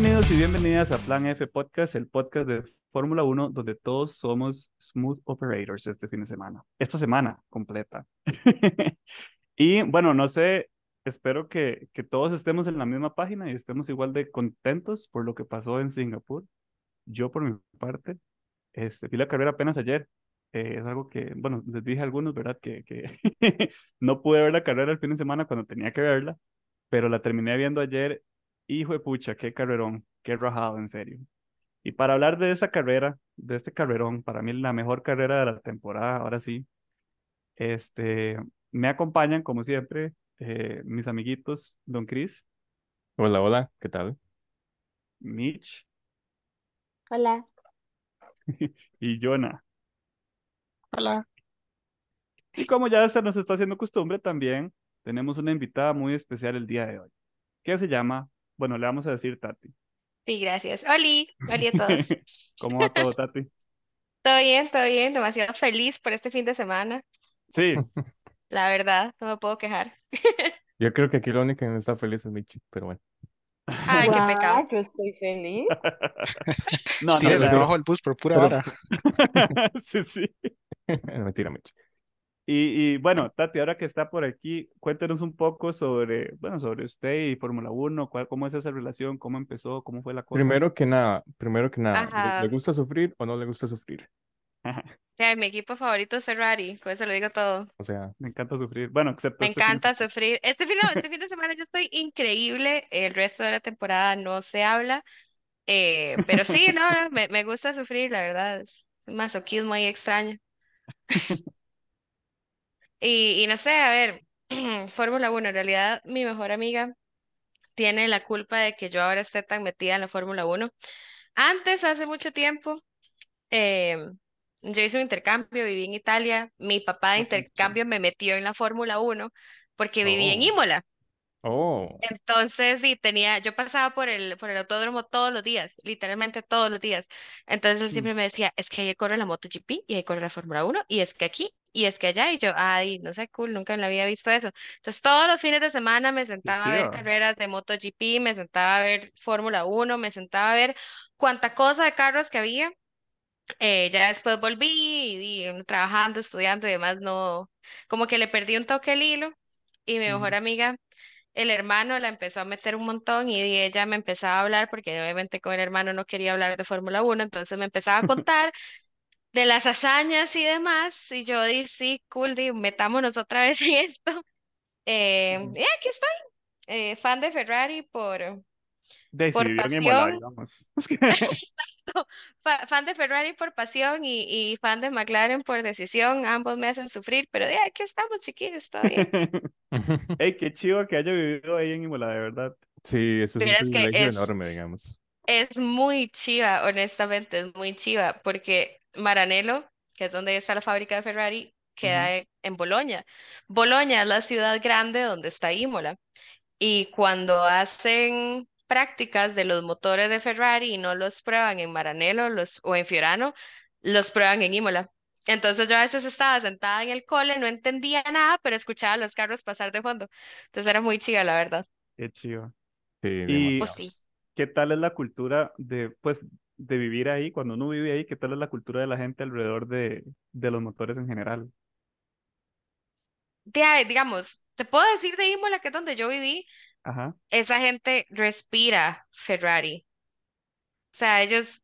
Bienvenidos y bienvenidas a Plan F Podcast, el podcast de Fórmula 1 donde todos somos smooth operators este fin de semana, esta semana completa. y bueno, no sé, espero que, que todos estemos en la misma página y estemos igual de contentos por lo que pasó en Singapur. Yo por mi parte, este, vi la carrera apenas ayer. Eh, es algo que, bueno, les dije a algunos, ¿verdad? Que, que no pude ver la carrera el fin de semana cuando tenía que verla, pero la terminé viendo ayer. Hijo de pucha, qué carrerón, qué rajado, en serio. Y para hablar de esa carrera, de este carrerón, para mí la mejor carrera de la temporada, ahora sí, este, me acompañan, como siempre, eh, mis amiguitos, Don Chris, Hola, hola, ¿qué tal? Mitch Hola. y Jonah. Hola. Y como ya se nos está haciendo costumbre, también tenemos una invitada muy especial el día de hoy, que se llama, bueno, le vamos a decir Tati. Sí, gracias. Oli, Oli a todos. ¿Cómo va todo, Tati? Todo bien, todo bien. Demasiado feliz por este fin de semana. Sí, La verdad, no me puedo quejar. Yo creo que aquí la única que no está feliz es Michi, pero bueno. Ay, qué pecado. Yo estoy feliz. no, no, Tírale pero- abajo el bus por pura pero- vara. sí, sí. Mentira, Michi. Y, y bueno, Tati, ahora que está por aquí, cuéntenos un poco sobre, bueno, sobre usted y Fórmula 1, cuál, cómo es esa relación, cómo empezó, cómo fue la cosa. Primero que nada, primero que nada, ¿le-. ¿le gusta sufrir o no le gusta sufrir? Ya, mi equipo favorito es Ferrari, con eso lo digo todo. O sea, Me encanta sufrir. Bueno, excepto Me este fin de encanta semana. sufrir. Este fin, no, este fin de semana yo estoy increíble. El resto de la temporada no se habla. Eh, pero sí, no, no, me, me gusta sufrir, la verdad. Es un masoquismo ahí extraño. Y, y no sé, a ver, Fórmula 1, en realidad mi mejor amiga tiene la culpa de que yo ahora esté tan metida en la Fórmula 1. Antes, hace mucho tiempo, eh, yo hice un intercambio, viví en Italia. Mi papá de intercambio me metió en la Fórmula 1 porque viví en Oh. Imola. Oh, Entonces, sí, tenía, yo pasaba por el, por el autódromo todos los días, literalmente todos los días. Entonces él siempre me decía, es que ahí corre la MotoGP y ahí corre la Fórmula 1 y es que aquí y es que allá y yo, ay, no sé, cool, nunca me había visto eso. Entonces todos los fines de semana me sentaba a ver carreras de MotoGP, me sentaba a ver Fórmula 1, me sentaba a ver cuánta cosa de carros que había. Eh, ya después volví y, y, trabajando, estudiando y demás, no, como que le perdí un toque el hilo y mi mejor amiga el hermano la empezó a meter un montón y ella me empezaba a hablar, porque obviamente con el hermano no quería hablar de Fórmula 1, entonces me empezaba a contar de las hazañas y demás, y yo dije, sí, cool, di, metámonos otra vez en esto. Eh, y aquí estoy, eh, fan de Ferrari por, por pasión, digamos. fan de Ferrari por pasión y, y fan de McLaren por decisión, ambos me hacen sufrir, pero de aquí estamos, chiquillos, bien. Ey, qué chivo que haya vivido ahí en Imola, de verdad. sí, eso es un privilegio es... enorme, digamos. Es muy chiva, honestamente, es muy chiva, porque Maranello, que es donde está la fábrica de Ferrari, queda Ujú. e- en Boloña. Boloña es la ciudad grande donde está Imola. Y cuando hacen prácticas de los motores de Ferrari y no los prueban en Maranello los, o en Fiorano, los prueban en Imola. Entonces yo a veces estaba sentada en el cole, no entendía nada, pero escuchaba los carros pasar de fondo. Entonces era muy chiva, la verdad. Qué chivo. Sí, Y Pues sí. ¿qué tal es la cultura de, pues, de vivir ahí? Cuando uno vive ahí, ¿qué tal es la cultura de la gente alrededor de, de los motores en general? De ahí, digamos, te puedo decir de Imola, que es donde yo viví, Ajá. esa gente respira Ferrari. O sea, ellos,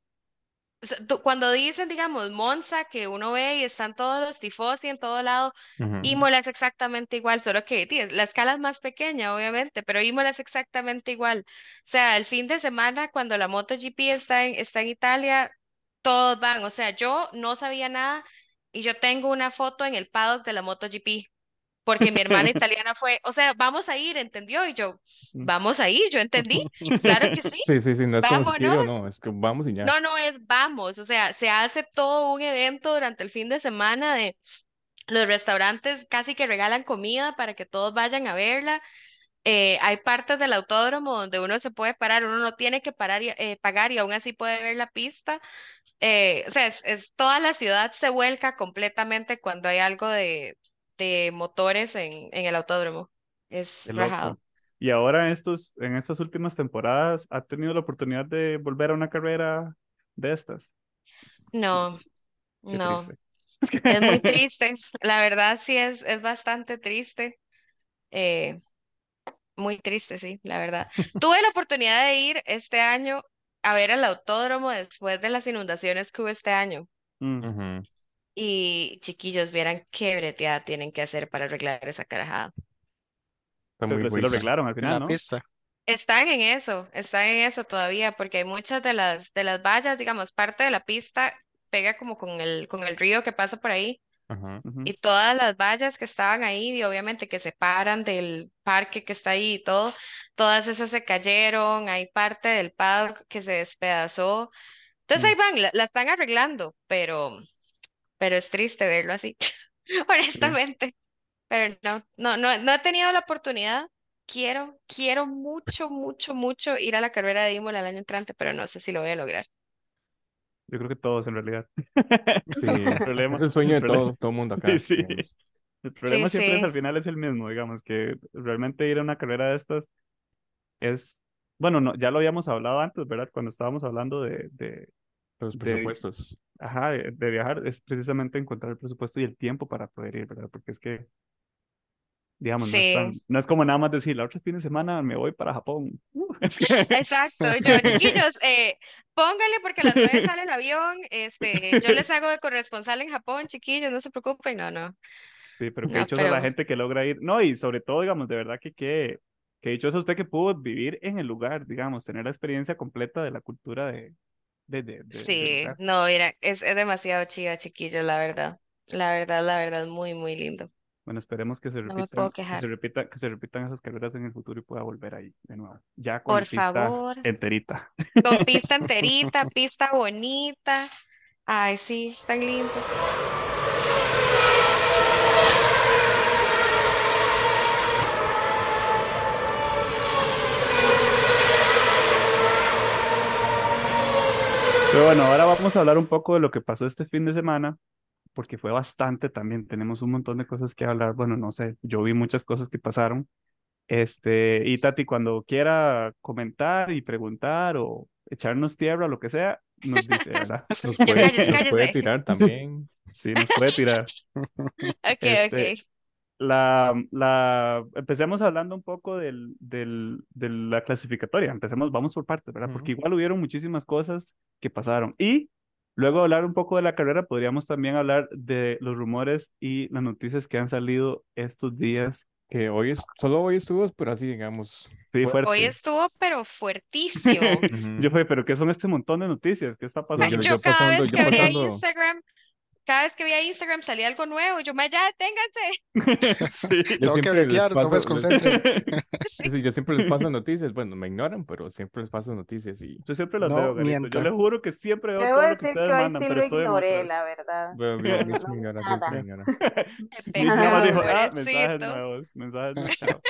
cuando dicen, digamos, Monza, que uno ve y están todos los tifosi en todo lado, Ujú. Imola es exactamente igual, solo que tí, la escala es más pequeña, obviamente, pero Imola es exactamente igual. O sea, el fin de semana, cuando la MotoGP está en, está en Italia, todos van. O sea, yo no sabía nada y yo tengo una foto en el paddock de la MotoGP. Porque mi hermana italiana fue, o sea, vamos a ir, ¿entendió? Y yo, Mm. vamos a ir, yo entendí, claro que sí, Sí, sí, sí, no es como vámonos. no, es que vamos y ya. No, no es vamos, o sea, se hace todo un evento durante el fin de semana de los restaurantes casi que regalan comida para que todos vayan a verla. Eh, hay partes del autódromo donde uno se puede parar, uno no tiene que parar y, eh, pagar y aún así puede ver la pista. Eh, o sea, es, es- toda la ciudad se vuelca completamente cuando hay algo de, de motores en, en el autódromo. Es rajado. loco. Y ahora en estos, en estas últimas temporadas, ¿ha tenido la oportunidad de volver a una carrera de estas? No, Qué no. triste. Es muy triste. La verdad sí es, es bastante triste. Eh, muy triste, sí, la verdad. Tuve la oportunidad de ir este año a ver el autódromo después de las inundaciones que hubo este año. Mm. Y chiquillos, vieran qué breteada tienen que hacer para arreglar esa carajada. Está Pero muy sí lo arreglaron al final, la ¿no? pista. Están en eso, están en eso todavía, porque hay muchas de las de las vallas, digamos, parte de la pista pega como con el con el río que pasa por ahí. Ajá. Y todas las vallas que estaban ahí, y obviamente que separan del parque que está ahí y todo, todas esas se cayeron, hay parte del paddock que se despedazó. Entonces ahí Mm, van, la, la están arreglando, pero, pero es triste verlo así, sí. honestamente. Pero no, no, no, no he tenido la oportunidad. Quiero, quiero mucho, mucho, mucho ir a la carrera de Imola el año entrante, pero no sé si lo voy a lograr. Yo creo que todos en realidad. Sí, El problema, es el sueño el de todo, todo mundo sí, acá, sí. digamos. El Sí, problema siempre es al sí, final es el mismo, digamos, que realmente ir a una carrera de estas es, bueno, no, ya lo habíamos hablado antes, ¿verdad? Cuando estábamos hablando de, de, Los de, presupuestos. ajá, de, de viajar, es precisamente encontrar el presupuesto y el tiempo para poder ir, ¿verdad? Porque es que, digamos, no es sí. tan, no es como nada más decir, la otra fin de semana me voy para Japón. Uh, es que- Exacto, yo, chiquillos, eh, pónganle porque a las nueve sale el avión, este, yo les hago de corresponsal en Japón, chiquillos, no se preocupen, no, no, Sí, pero qué no, dichosa la pero gente que logra ir. No, y sobre todo, digamos, de verdad que qué, qué dichosa usted que pudo vivir en el lugar, digamos, tener la experiencia completa de la cultura de, de, de, de- sí, no, mira, es, es demasiado chiva, chiquillos, la verdad, la verdad, la verdad, muy, muy lindo, Bueno, esperemos que se no repitan, que se repita, que se repitan esas carreras en el futuro y pueda volver ahí de nuevo. Ya con por pista favor, enterita. con pista enterita, pista bonita, ay, sí, tan lindo. Pero bueno, ahora vamos a hablar un poco de lo que pasó este fin de semana, porque fue bastante también. Tenemos un montón de cosas que hablar. Bueno, no sé, yo vi muchas cosas que pasaron. Este, y Tati, cuando quiera comentar y preguntar o echarnos tierra o lo que sea, nos dice, ¿verdad? Nos puede, cállese, nos puede tirar también. Sí, nos puede tirar. ok, Este, ok, la, la, empecemos hablando un poco del, del, de la clasificatoria. Empecemos, vamos por partes, ¿verdad? Porque igual hubieron muchísimas cosas que pasaron. Y luego hablar un poco de la carrera, podríamos también hablar de los rumores y las noticias que han salido estos días. Que hoy es, solo hoy estuvo, pero así digamos, Sí, fuerte. hoy estuvo pero fuertísimo. Yo, fue, pero ¿qué son este montón de noticias? ¿Qué está pasando? yo, Yo yo cada pasando, vez yo que abría pasando, Instagram, cada vez que veía Instagram salía algo nuevo. y Yo, "Ma, ya, deténganse. Sí. yo Tengo que siempre les bretear, no me paso, les, desconcentren. Sí. sí, yo siempre les paso noticias, bueno, me ignoran, pero siempre les paso noticias y Yo siempre las No veo, Garito. Yo les juro que siempre veo Debo todo lo que decir ustedes que hoy mandan, sí pero lo estoy ignoré, la verdad. veo, veo, No Mitch me ignora, siempre me ignora. Mitch nada más dijo, ah, mensajes nuevos, mensajes nuevos.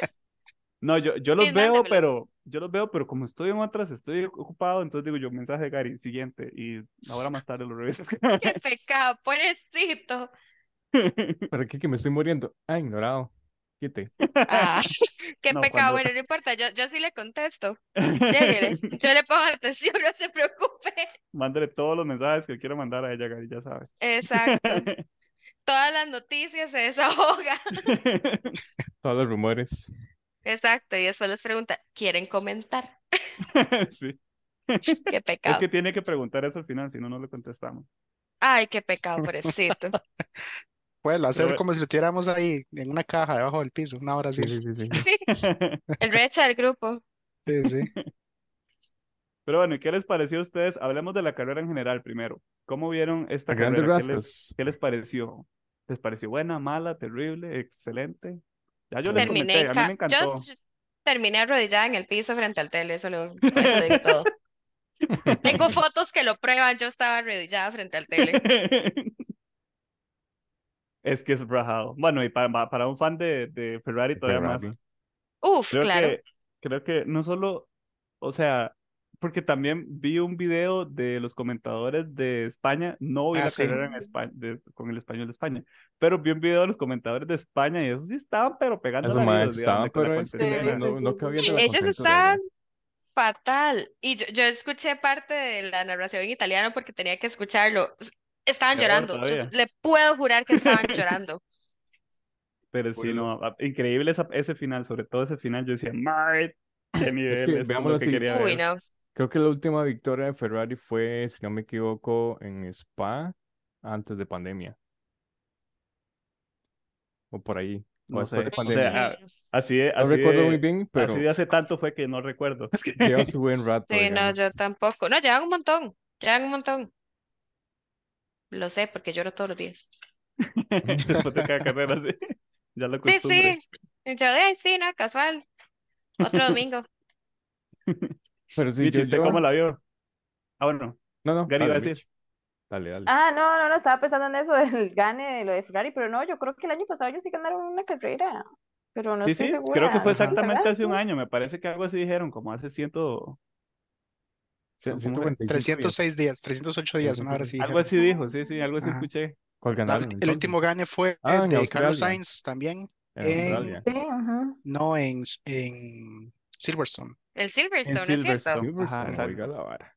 Chao". No, yo, yo los veo, pero yo los veo, pero como estoy en otras, estoy ocupado, entonces digo yo, mensaje de Gary, siguiente, y ahora más tarde lo revisas. Qué pecado, pobrecito. ¿Para qué que me estoy muriendo? Ah, ignorado. Quite. Ah, qué No, pecado. cuando... Bueno, no importa, yo, yo sí le contesto. Lléguele. Yo le pongo atención, no se preocupe. Mándale todos los mensajes que quiero mandar a ella, Gary, ya sabe. Exacto. Todas las noticias se desahoga. Todos los rumores. Exacto. Y después les pregunta, ¿quieren comentar? Sí. Qué Es pecado. que tiene que preguntar eso al final, si no, no le contestamos. Ay, qué pecado, pobrecito. Pues Pero hacer bueno. como si lo tuviéramos ahí en una caja debajo del piso, una hora Sí, así. sí, sí, sí. Sí, el recha del grupo. Sí, sí. Pero bueno, ¿y qué les pareció a ustedes? Hablemos de la carrera en general primero. ¿Cómo vieron esta carrera? ¿Qué les, qué les pareció? ¿Les pareció buena, mala, terrible, excelente? Ya yo les Terminé, comenté, a mí me encantó. yo terminé arrodillada en el piso frente al tele, eso lo, con eso digo todo. Tengo fotos que lo prueban, yo estaba arrodillada frente al tele. Es que es rajado. Bueno, y para, para un fan de, de Ferrari todavía más. Uf, Creo claro. que, creo que no solo, o sea, porque también vi un video de los comentadores de España, no vi Ah, la sí. carrera en España, de- con el español de España, pero vi un video de los comentadores de España y esos sí estaban, pero pegando digamos, estaban, pero es que. Sí, no, ellos allá. fatal. Y yo, yo escuché parte de la narración en italiano porque tenía que escucharlo. Estaban llorando. Yo le puedo jurar que estaban llorando. Pero sí, Bueno. no, a- increíble esa- ese final, sobre todo ese final, yo decía, "Mae, qué nivel, esto es veámoslo lo que Uy, ver". no. Creo que la última victoria de Ferrari fue, si no me equivoco, en Spa antes de pandemia. O por ahí. O No después sé, de o sea, así de, No recuerdo de- muy bien, pero así de hace tanto fue que no recuerdo. Lleva su buen rato, Sí, no, yo tampoco. No, llevan un montón. Llevan un montón. Lo sé porque lloro todos los días. después de cada carrera, sí, ya la Sí, costumbre. sí. Yo de sí, no, casual. Otro domingo. Pero sí, Michi, yo, ¿usted yo- cómo la vio? Ah, bueno, No, no, Gary iba a dale, decir. Dale, dale. Ah, no, no, no, estaba pensando en eso del gane de lo de Ferrari, pero no, yo creo que el año pasado ellos sí ganaron una carrera, pero no Sí, estoy sí, segura. creo que fue exactamente hace un año, me parece que algo así dijeron, como hace ciento, C- ¿cómo fue? 145 días. 306 días, 308 días, una hora sí algo así dijo, sí, sí, algo así Ajá. escuché. ¿Cuál La ganaron ulti- el último gane fue Ah, en de Carlos. Sainz también, En en- no en, en Silverstone. El Silverstone, ¿no es Silverstone. cierto? Silverstone, oiga la vara.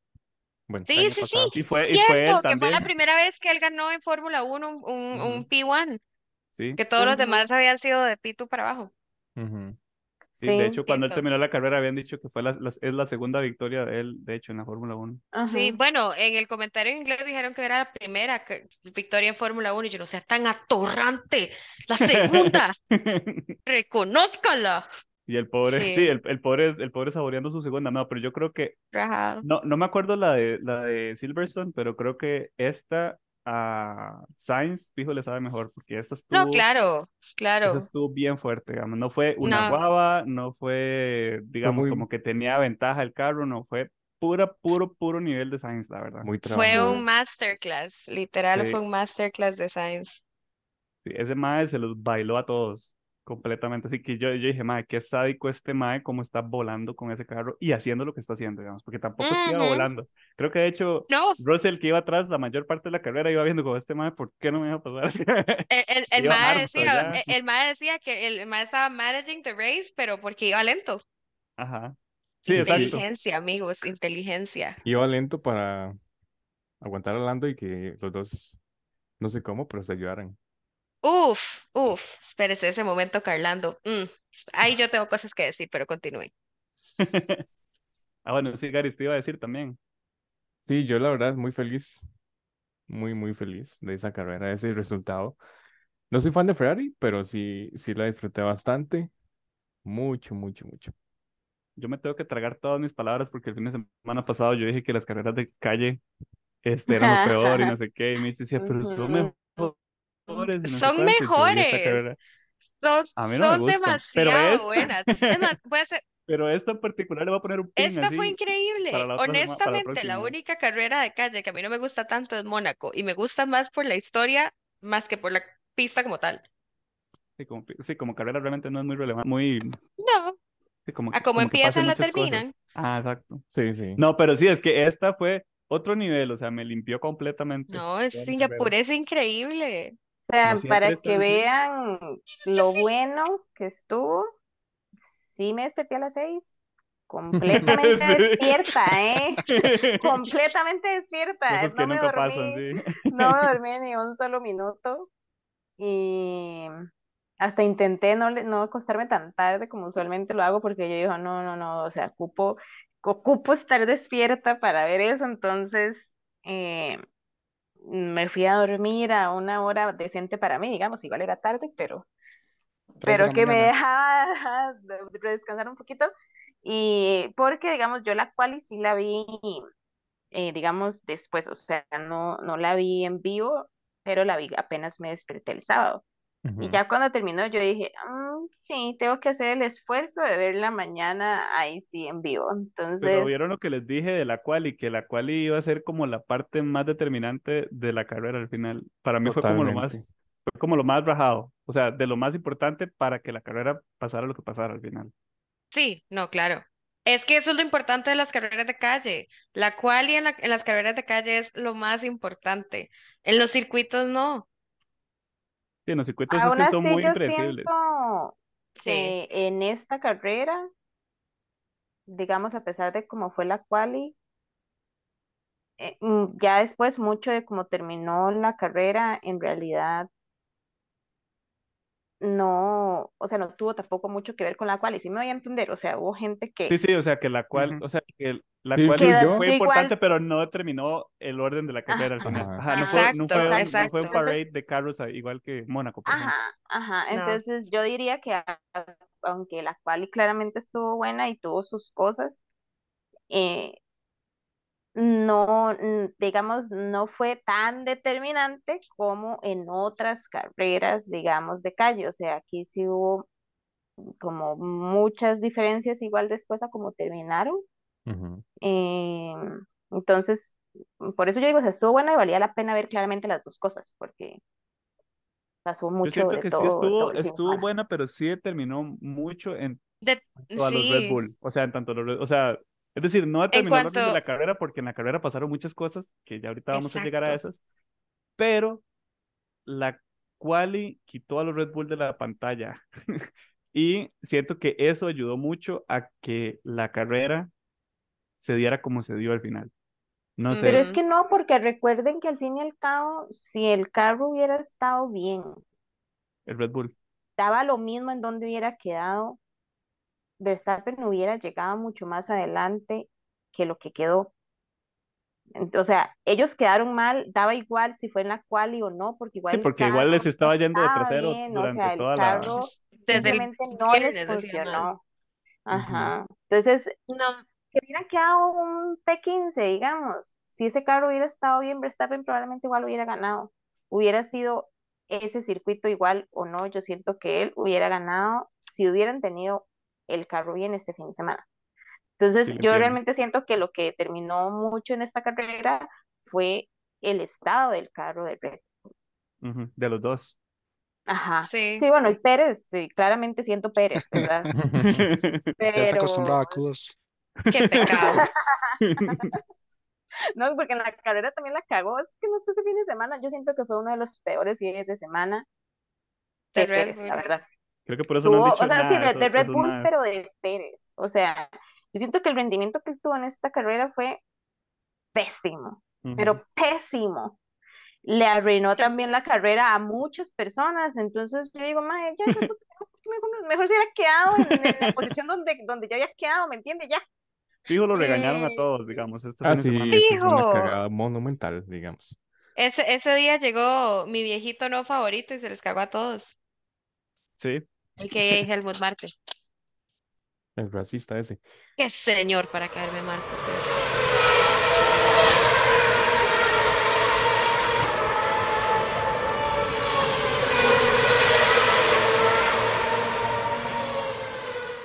Bueno, Sí, sí, sí, pasado. Y fue, y fue él cierto, que fue la también. primera vez que él ganó en Fórmula 1 un, un, un Ujú. P1, Sí, que todos los Ujú. demás habían sido de P2 para abajo. ujú. sí, de Sí, hecho, cuando él Cierto. terminó la carrera habían dicho que fue la, la- es la segunda victoria de él, de hecho, en la Fórmula 1. Sí, ajá. bueno, en el comentario en inglés dijeron que era la primera victoria en Fórmula 1 y yo no sea tan atorrante. La segunda, reconózcanla. Y el pobre, Sí. sí, el, el pobre, el pobre saboreando su segunda, no, pero yo creo que, Rajado. no, no me acuerdo la de, la de Silverstone, pero creo que esta a Sainz, fijo, le sabe mejor, porque esta estuvo, No, claro, claro. estuvo bien fuerte, digamos, no fue una No. guava, no fue, digamos, muy- como que tenía ventaja el carro, no, fue pura, puro, puro nivel de Sainz, la verdad. Muy Fue un masterclass, literal Sí. fue un masterclass de Science. Sí, ese mae se los bailó a todos completamente. Así que yo, yo dije, mae, qué sádico este mae, cómo está volando con ese carro y haciendo lo que está haciendo, digamos, porque tampoco es que iba volando. Creo que de hecho, No, Russell, que iba atrás la mayor parte de la carrera, iba viendo como este mae, ¿por qué no me deja pasar así? el, el, el Iba mae decía, el, el mae decía que el, mae estaba managing the race, pero porque iba lento. Ajá. Sí, exacto. Inteligencia, amigos, inteligencia. Iba lento para aguantar a Lando y que los dos, no sé cómo, pero se ayudaran. Uf, uf, espérese ese momento, Carlando. Mm, ahí yo tengo cosas que decir, pero continúe. Ah, bueno, sí, Gary, te iba a decir también. Sí, yo la verdad muy feliz, muy, muy feliz de esa carrera, de ese resultado. No soy fan de Ferrari, pero sí, sí la disfruté bastante. Mucho, mucho, mucho. Yo me tengo que tragar todas mis palabras porque el fin de semana pasado yo dije que las carreras de calle este, eran lo peor y no sé qué, y me decía, pero son Ujú. Mejores no Son cuánto", y que vi esta mejores. Son, A mí no me son gustan, demasiado esta- buenas. Es más, voy a hacer, Pero esta en particular le voy a poner un pin esta fue increíble. la la Honestamente, la única carrera de calle que a mí no me gusta tanto es Mónaco y me gusta más por la historia más que por la pista como tal. Sí, como, sí, como carrera realmente no es muy relevante, muy, No, sí, como, a como empiezan la cosas. terminan. Ah, exacto. Sí, sí. No, pero sí, es que esta fue otro nivel, o sea, me limpió completamente. No, es es increíble. O sea, No para que vean lo bueno que estuvo, sí me desperté a las seis, completamente despierta, ¿eh? Completamente despierta. Que No me nunca dormí, pasan, sí. no me dormí ni un solo minuto y hasta intenté no, no acostarme tan tarde como usualmente lo hago porque yo digo, no, no, no, o sea, ocupo, ocupo estar despierta para ver eso, entonces eh, me fui a dormir a una hora decente para mí, digamos, igual era tarde, pero, pero que me dejaba descansar un poquito y porque, digamos, yo la quali sí la vi, eh, digamos, después, o sea, no, no la vi en vivo, pero la vi apenas me desperté el sábado. Y Ujú. ya cuando terminó, yo dije, "Mm, sí, tengo que hacer el esfuerzo de verla mañana ahí sí en vivo. Pero Entonces, vieron lo que les dije de la quali, que la quali iba a ser como la parte más determinante de la carrera al final. Para mí fue como lo más, Totalmente. fue como lo más rajado, o sea, de lo más importante para que la carrera pasara lo que pasara al final. Sí, no, claro. Es que eso es lo importante de las carreras de calle. La quali en, la- en las carreras de calle es lo más importante. En los circuitos no. Sí, en los circuitos Aún son así, muy yo impredecibles. siento Sí. que en esta carrera, digamos, a pesar de cómo fue la quali, eh, mm, ya después mucho de cómo terminó la carrera, en realidad no, o sea, no tuvo tampoco mucho que ver con la quali, sí me voy a entender, o sea, hubo gente Sí, que sí, o sea que la cual, o sea que la Sí, cual fue igual. importante, pero no determinó el orden de la carrera al Ajá. final. Ajá. Ajá, no fue, no Exacto, fue un, no fue un parade de carros ah, igual que Mónaco. Ajá, ajá. No. Entonces yo diría que aunque la quali claramente estuvo buena y tuvo sus cosas, eh, no, digamos, no fue tan determinante como en otras carreras, digamos, de calle. O sea, aquí sí hubo como muchas diferencias igual después a cómo terminaron. Ujú. Eh, entonces, por eso yo digo, o sea, estuvo buena y valía la pena ver claramente las dos cosas, porque pasó Yo mucho siento de que sí todo, todo estuvo, estuvo buena, pero sí determinó mucho en De, a los Red sí. Bull. O sea, en tanto los Red- o sea, es decir, no determinó de cuanto, la carrera porque en la carrera pasaron muchas cosas que ya ahorita vamos a llegar a exacto. esas, pero la quali quitó a los Red Bull de la pantalla. Y siento que eso ayudó mucho a que la carrera se diera como se dio al final. No Pero sé, es Ujú. que no, porque recuerden que al fin y al cabo, si el carro hubiera estado bien, el Red Bull. daba lo mismo en donde hubiera quedado, Verstappen hubiera llegado mucho más adelante que lo que quedó. O sea, ellos quedaron mal, daba igual si fue en la quali o no, porque Sí, igual el porque igual les estaba yendo de estaba trasero bien, o durante sea, el toda la... carro Desde el simplemente no les funcionó. Ajá. Entonces, No, que hubiera quedado un P15, digamos. Si ese carro hubiera estado bien, Verstappen probablemente igual hubiera ganado. Hubiera sido ese circuito igual o no, yo siento que él hubiera ganado si hubieran tenido el carro bien este fin de semana. Entonces, yo entiendo. realmente siento que lo que determinó mucho en esta carrera fue el estado del carro de Red. De los dos. Ajá. sí. Sí, bueno, y Pérez, sí, claramente siento Pérez, ¿verdad? Ya está acostumbrado a Pero cudos. Qué pecado. No, porque en la carrera también la cagó. Es que no este fin de semana, yo siento que fue uno de los peores fines de semana De Red Pérez, la verdad. Creo que por eso no han Tuvo, dicho o sea, sí, de, Red Bull, pero más... de Pérez. O sea, yo siento que el rendimiento que él tuvo en esta carrera fue pésimo, pero pésimo. Le arruinó también la carrera a muchas personas. Entonces yo digo, de puta, mejor, mejor se hubiera quedado en, en la posición donde, donde ya había quedado, ¿me entiendes? Ya. Fijo, lo regañaron a todos, digamos, este Ah, fin de sí, fue una cagada monumental, digamos. Ese, ese día llegó mi viejito no favorito y se les cagó a todos. Sí. A.k.a. Helmut Marko. El racista ese. Qué señor para caerme mal.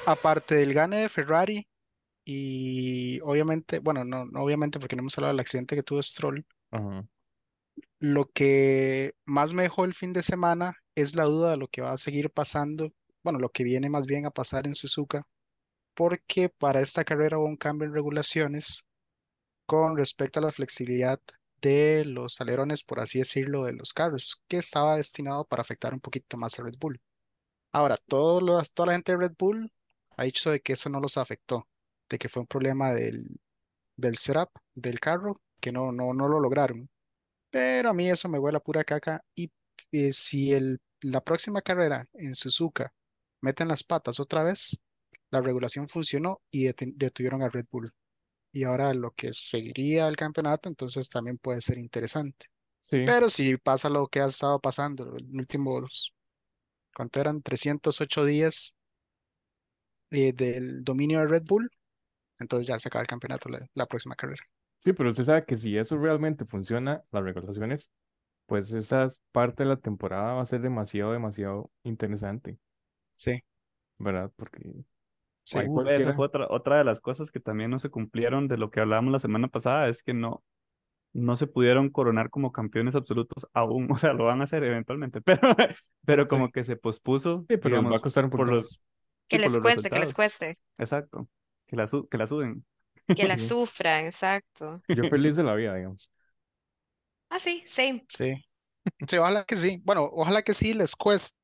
Aparte del gane de Ferrari y obviamente, bueno, no, no obviamente porque no hemos hablado del accidente que tuvo Stroll, Ajá. lo que más me dejó el fin de semana es la duda de lo que va a seguir pasando, bueno, lo que viene más bien a pasar en Suzuka, porque para esta carrera hubo un cambio en regulaciones con respecto a la flexibilidad de los alerones, por así decirlo, de los carros, que estaba destinado para afectar un poquito más a Red Bull. Ahora, todos los- toda la gente de Red Bull ha dicho de que eso no los afectó, de que fue un problema del, del setup del carro, que no, no, no lo lograron. Pero a mí eso me huele a pura caca. Y eh, si el, la próxima carrera en Suzuka meten las patas otra vez, la regulación funcionó y detuvieron a Red Bull. Y ahora lo que seguiría el campeonato, entonces también puede ser interesante. Sí, Pero si pasa lo que ha estado pasando los últimos, ¿cuánto eran? 308 días eh, del dominio de Red Bull, entonces ya se acaba el campeonato la, la próxima carrera. sí, pero usted sabe que si eso realmente funciona, las regulaciones, pues esa parte de la temporada va a ser demasiado, demasiado interesante, Sí, ¿verdad? Porque sí. esa fue otra, otra de las cosas que también no se cumplieron de lo que hablábamos la semana pasada, es que no, no se pudieron coronar como campeones absolutos aún, o sea, lo van a hacer eventualmente, pero, pero como que se pospuso, Sí, pero les va a digamos, costar un por los, sí, Que les cueste, que les cueste. Exacto. Que la, su- que la suden. Que la Sí. sufran, exacto. Yo feliz de la vida, digamos. Ah, sí, same. Sí. Sí, ojalá que sí. Bueno, ojalá que sí les cueste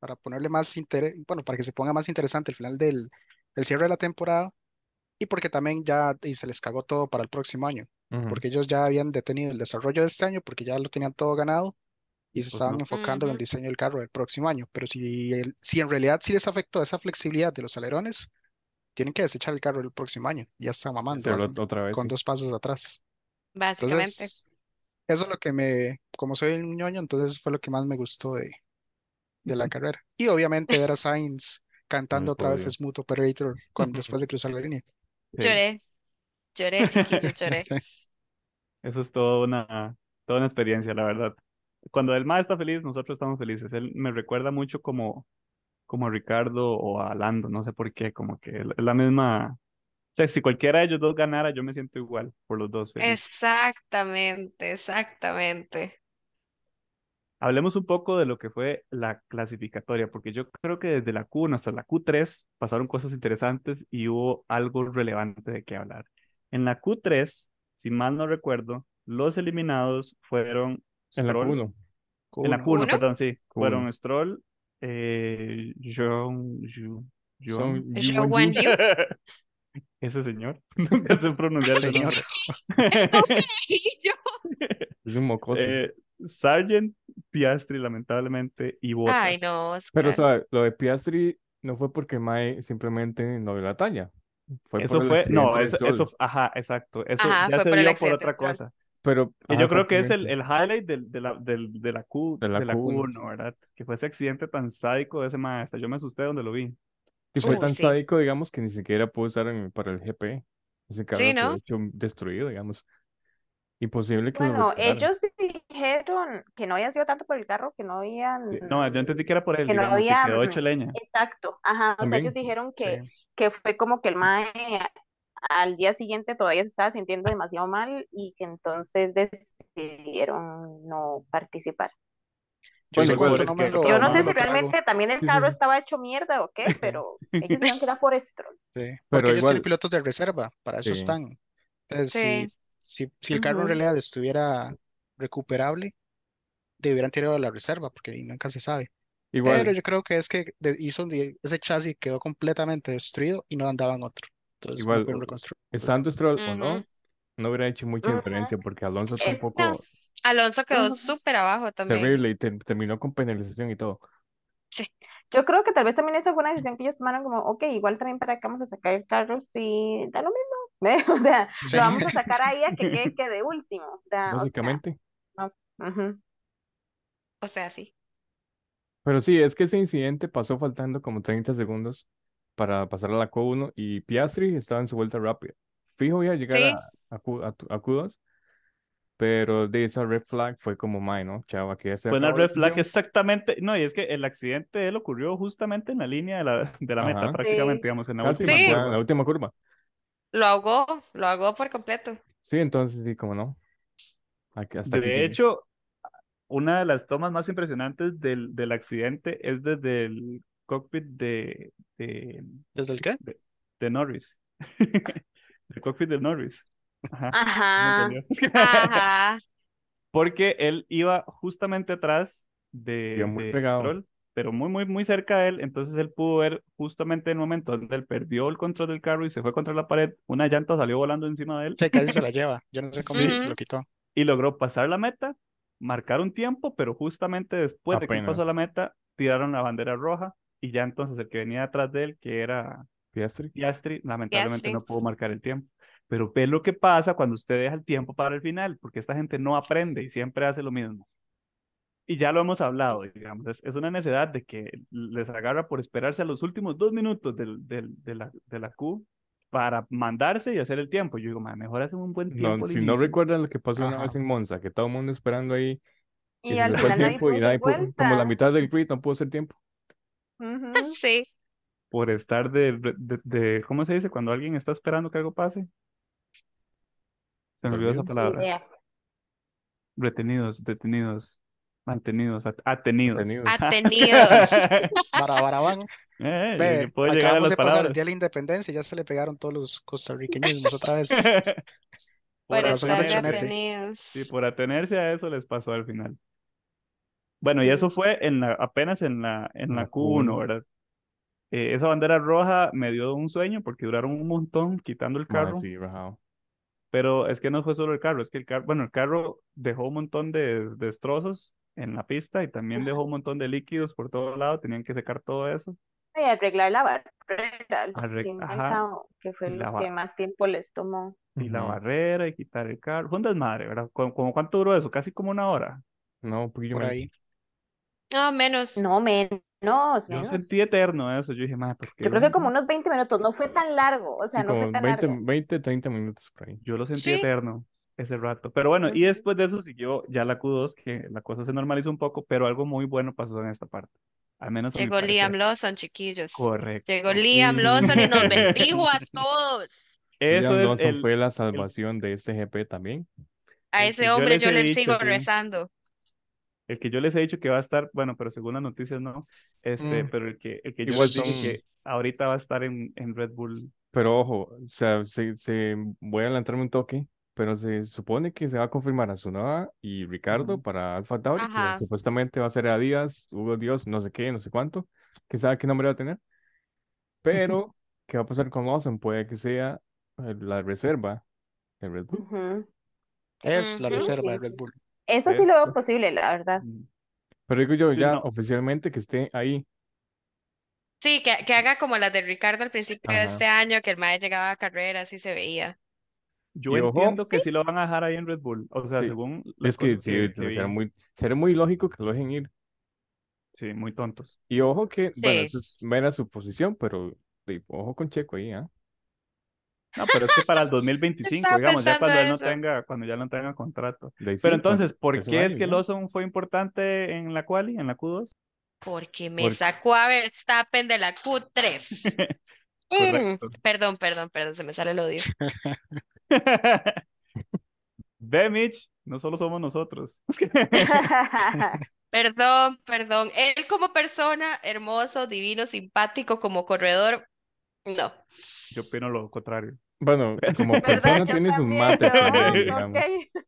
para ponerle más interés, bueno, para que se ponga más interesante el final del, del cierre de la temporada y porque también ya y se les cagó todo para el próximo año, Ujú. porque ellos ya habían detenido el desarrollo de este año porque ya lo tenían todo ganado y se Pues estaban no. enfocando en el diseño del carro del próximo año. Pero si, el- si en realidad sí les afectó esa flexibilidad de los alerones, tienen que desechar el carro el próximo año. Ya está mamando, van otra vez, con sí. dos pasos atrás. Básicamente. Entonces, eso es lo que me, como soy un ñoño, entonces fue lo que más me gustó de, de la carrera. Y obviamente ver a Sainz cantando otra vez. Smooth Operator cuando, después de cruzar la línea. Sí, Lloré, lloré, chiquillo, lloré. eso es toda una, toda una experiencia, la verdad. Cuando el ma está feliz, nosotros estamos felices. Él me recuerda mucho como, como a Ricardo o a Lando, no sé por qué, como que es la misma. O sea, si cualquiera de ellos dos ganara, yo me siento igual por los dos feliz. Exactamente, exactamente. Hablemos un poco de lo que fue la clasificatoria, porque yo creo que desde la Q1 hasta la Q3 pasaron cosas interesantes y hubo algo relevante de qué hablar. En la Q3, si mal no recuerdo, los eliminados fueron En la Stroll, Q1. en la Q1. Q1, ¿Uno? perdón, sí, Q1. fueron Stroll, eh, John, John, Yu and Wan. Yu. ese señor, nunca sé pronunciar Señor. nombre. Es un mocoso. Eh, Sargent, Piastri, lamentablemente, y Ay, Bottas. no, Pero, o Oscar. sea, lo de Piastri no fue porque Mae simplemente no dio la talla. Fue Eso por el fue, no, eso, eso, ajá, exacto. Eso Ajá, ya se por el dio por otra cosa. Pero, Que ajá, yo creo que es el, el highlight del- de, la, del- de la Q, De la de la Q1. Q1, ¿verdad? Que fue ese accidente tan sádico de ese maestro. Yo me asusté donde lo vi. Y fue Uh, tan sí. sádico, digamos, que ni siquiera pudo usar en- para el GP. Ese carro Sí, ¿no? hecho destruido, digamos. Imposible que Bueno, ellos dijeron que no había sido tanto por el carro, que no habían, Que- No, yo entendí que era por él, que no digamos, que quedó hecho leña. exacto, ajá, o sea, ellos También. dijeron que, Sí. que fue como que el mae al día siguiente todavía se estaba sintiendo demasiado mal y que entonces decidieron no participar. Yo Bueno, no que lo, Yo no sé si lo trago. realmente también el carro sí. estaba hecho mierda o qué, pero ellos dijeron que era por Stroll. Sí, Pero porque ellos tienen pilotos de reserva, para eso están. Entonces, Sí. si, si, si el carro en Ujú. realidad estuviera recuperable, debieran tirarlo a la reserva, porque nunca se sabe. Pero Igual, yo creo que es que hizo un- ese chasis quedó completamente destruido y no andaban otro. Entonces no igual, pudieron reconstruir. estando Stroll o no, no hubiera hecho mucha Ujú. diferencia porque Alonso Es- No, tampoco Alonso quedó súper abajo también. terrible y te- terminó con penalización y todo. Sí. Yo creo que tal vez también esa fue una decisión que ellos tomaron como, ok, igual también para qué vamos a sacar el carro si da lo mismo. O sea, Sí. lo vamos a sacar ahí a que quede que de último. da- o sea, Básicamente. no. Ujú. O sea, sí. Pero sí, es que ese incidente pasó faltando como 30 segundos para pasar a la Q1 y Piastri estaba en su vuelta rápida. Fijo iba a llegar Sí. a, a, Q, a, tu- a Q2, pero de esa red flag fue como, mae, ¿no? Chavo, aquí ya se Fue una red flag sesión". exactamente. No, y es que el accidente de él ocurrió justamente en la línea de la, de la meta, prácticamente, Sí. digamos, en la Casi, última Sí. ya en curva. la última curva. Lo ahogó, lo ahogó por completo. Sí, entonces sí, como no. Aquí- hasta aquí De llegué. hecho, una de las tomas más impresionantes del, del accidente es desde el cockpit de, de, ¿Desde el qué? de, de Norris. El cockpit de Norris. Ajá. ¿me Ajá. Ajá. Porque él iba justamente atrás de, Iba muy de pegado. Stroll, pero muy, muy, muy cerca de él. Entonces él pudo ver justamente el momento donde él perdió el control del carro y se fue contra la pared. Una llanta salió volando encima de él Sí, casi se la lleva. Yo no sé cómo Sí. se lo quitó. y logró pasar la meta, marcar un tiempo, pero justamente después de que él pasó la meta, tiraron la bandera roja y ya entonces el que venía detrás de él, que era Piastri. Piastri, lamentablemente Piastri. no pudo marcar el tiempo. Pero ve lo que pasa cuando usted deja el tiempo para el final, porque esta gente no aprende y siempre hace lo mismo. Y ya lo hemos hablado, digamos, es, es una necesidad de que les agarra por esperarse a los últimos dos minutos del, del- de, la, de la Q para mandarse y hacer el tiempo. Yo digo, "Ma, mejor hacen un buen No, tiempo al si no inicio". recuerdan lo que pasó una Ajá. vez en Monza, que todo el mundo esperando ahí, Y se al final tiempo y nadie pudo- como la mitad del grid no pudo hacer tiempo. Sí. por estar de, de, de- ¿cómo se dice? Cuando alguien está esperando que algo pase. Se me olvidó esa palabra. Yeah. Retenidos, detenidos. Mantenidos, at- atenidos. Atenidos. Atenidos. Para Barabán. Eh, Ve, puedo llegar a acabamos las de pasar el palabras. Día de la Independencia y ya se le pegaron todos los costarriqueñismos otra vez. Por estar atenidos. Sí, por atenerse a eso les pasó al final. Bueno, y eso fue en la, apenas en la, en la la Q1, Q1. ¿verdad? Eh, esa bandera roja me dio un sueño porque duraron un montón quitando el carro, sí, rajado. pero es que no fue solo el carro, es que el carro, bueno, el carro dejó un montón de destrozos en la pista y también dejó un montón de líquidos por todo lado, tenían que secar todo eso. Y arreglar la barrera, Arreg- ajá, que fue la lo que más tiempo les tomó. y la barrera y quitar el carro. Fue un desmadre, ¿verdad? ¿Cómo, cómo cuánto duró eso? Casi como una hora. No, un poquillo Por ahí. No, menos. No, menos, Yo menos. sentí eterno eso, yo dije, madre, ¿por qué Yo creo que como unos 20 minutos, no fue tan largo, o sea, Sí, no fue como tan 20, largo. 20, 30 minutos por ahí. Yo lo sentí Sí. eterno ese rato. Pero bueno, y después de eso siguió ya la Q2, que la cosa se normalizó un poco, pero algo muy bueno pasó en esta parte. Al menos Llegó Liam. Lawson, chiquillos. Correcto. Llegó Liam Lawson y nos bendijo a todos. Eso Liam es Lawson el, fue la salvación de este GP también. A el ese yo hombre yo le dicho, sigo sí. rezando. El que yo les he dicho que va a estar, bueno, pero según las noticias no, este, Mm. pero el que, el que yo Igual les dije son- que ahorita va a estar en, en Red Bull. Pero ojo, o sea, se, se, voy a adelantarme un toque, pero se supone que se va a confirmar a Tsunoda y Ricardo para Alfa Tauri, que supuestamente va a ser Adidas, Hugo Dios, no sé qué, no sé cuánto, que sabe qué nombre va a tener. Pero, ¿qué va a pasar con Lawson? Puede que sea eh, la reserva de Red Bull. Es la reserva de Sí. Red Bull. Eso sí lo veo posible, la verdad. Mm. Pero digo yo, ya no. oficialmente que esté ahí. Sí, que, que haga como las de Ricardo al principio de este año, que el mae llegaba a carreras y se veía. Yo Y ojo- entiendo que sí lo van a dejar ahí en Red Bull. O sea, Sí. según Es que sí, que, será muy, será muy lógico que lo dejen ir. Sí, muy tontos. Y ojo que, bueno, eso es mera suposición, pero sí, ojo con Checo ahí, ¿ah? No, pero es que para el 2025, Estaba digamos, ya cuando él no eso. tenga, cuando ya no tenga contrato. Pero entonces, ¿por qué es que. Lawson fue importante en la quali, en la Q2? Porque me Porque- sacó a Verstappen de la Q3. Correcto. Mm, Perdón, perdón, perdón, se me sale el odio. Ve, Mitch, no solo somos nosotros. Perdón, perdón. Él como persona, hermoso, divino, simpático, como corredor, no. Yo opino lo contrario. Bueno, como persona tiene sus mates también, digamos.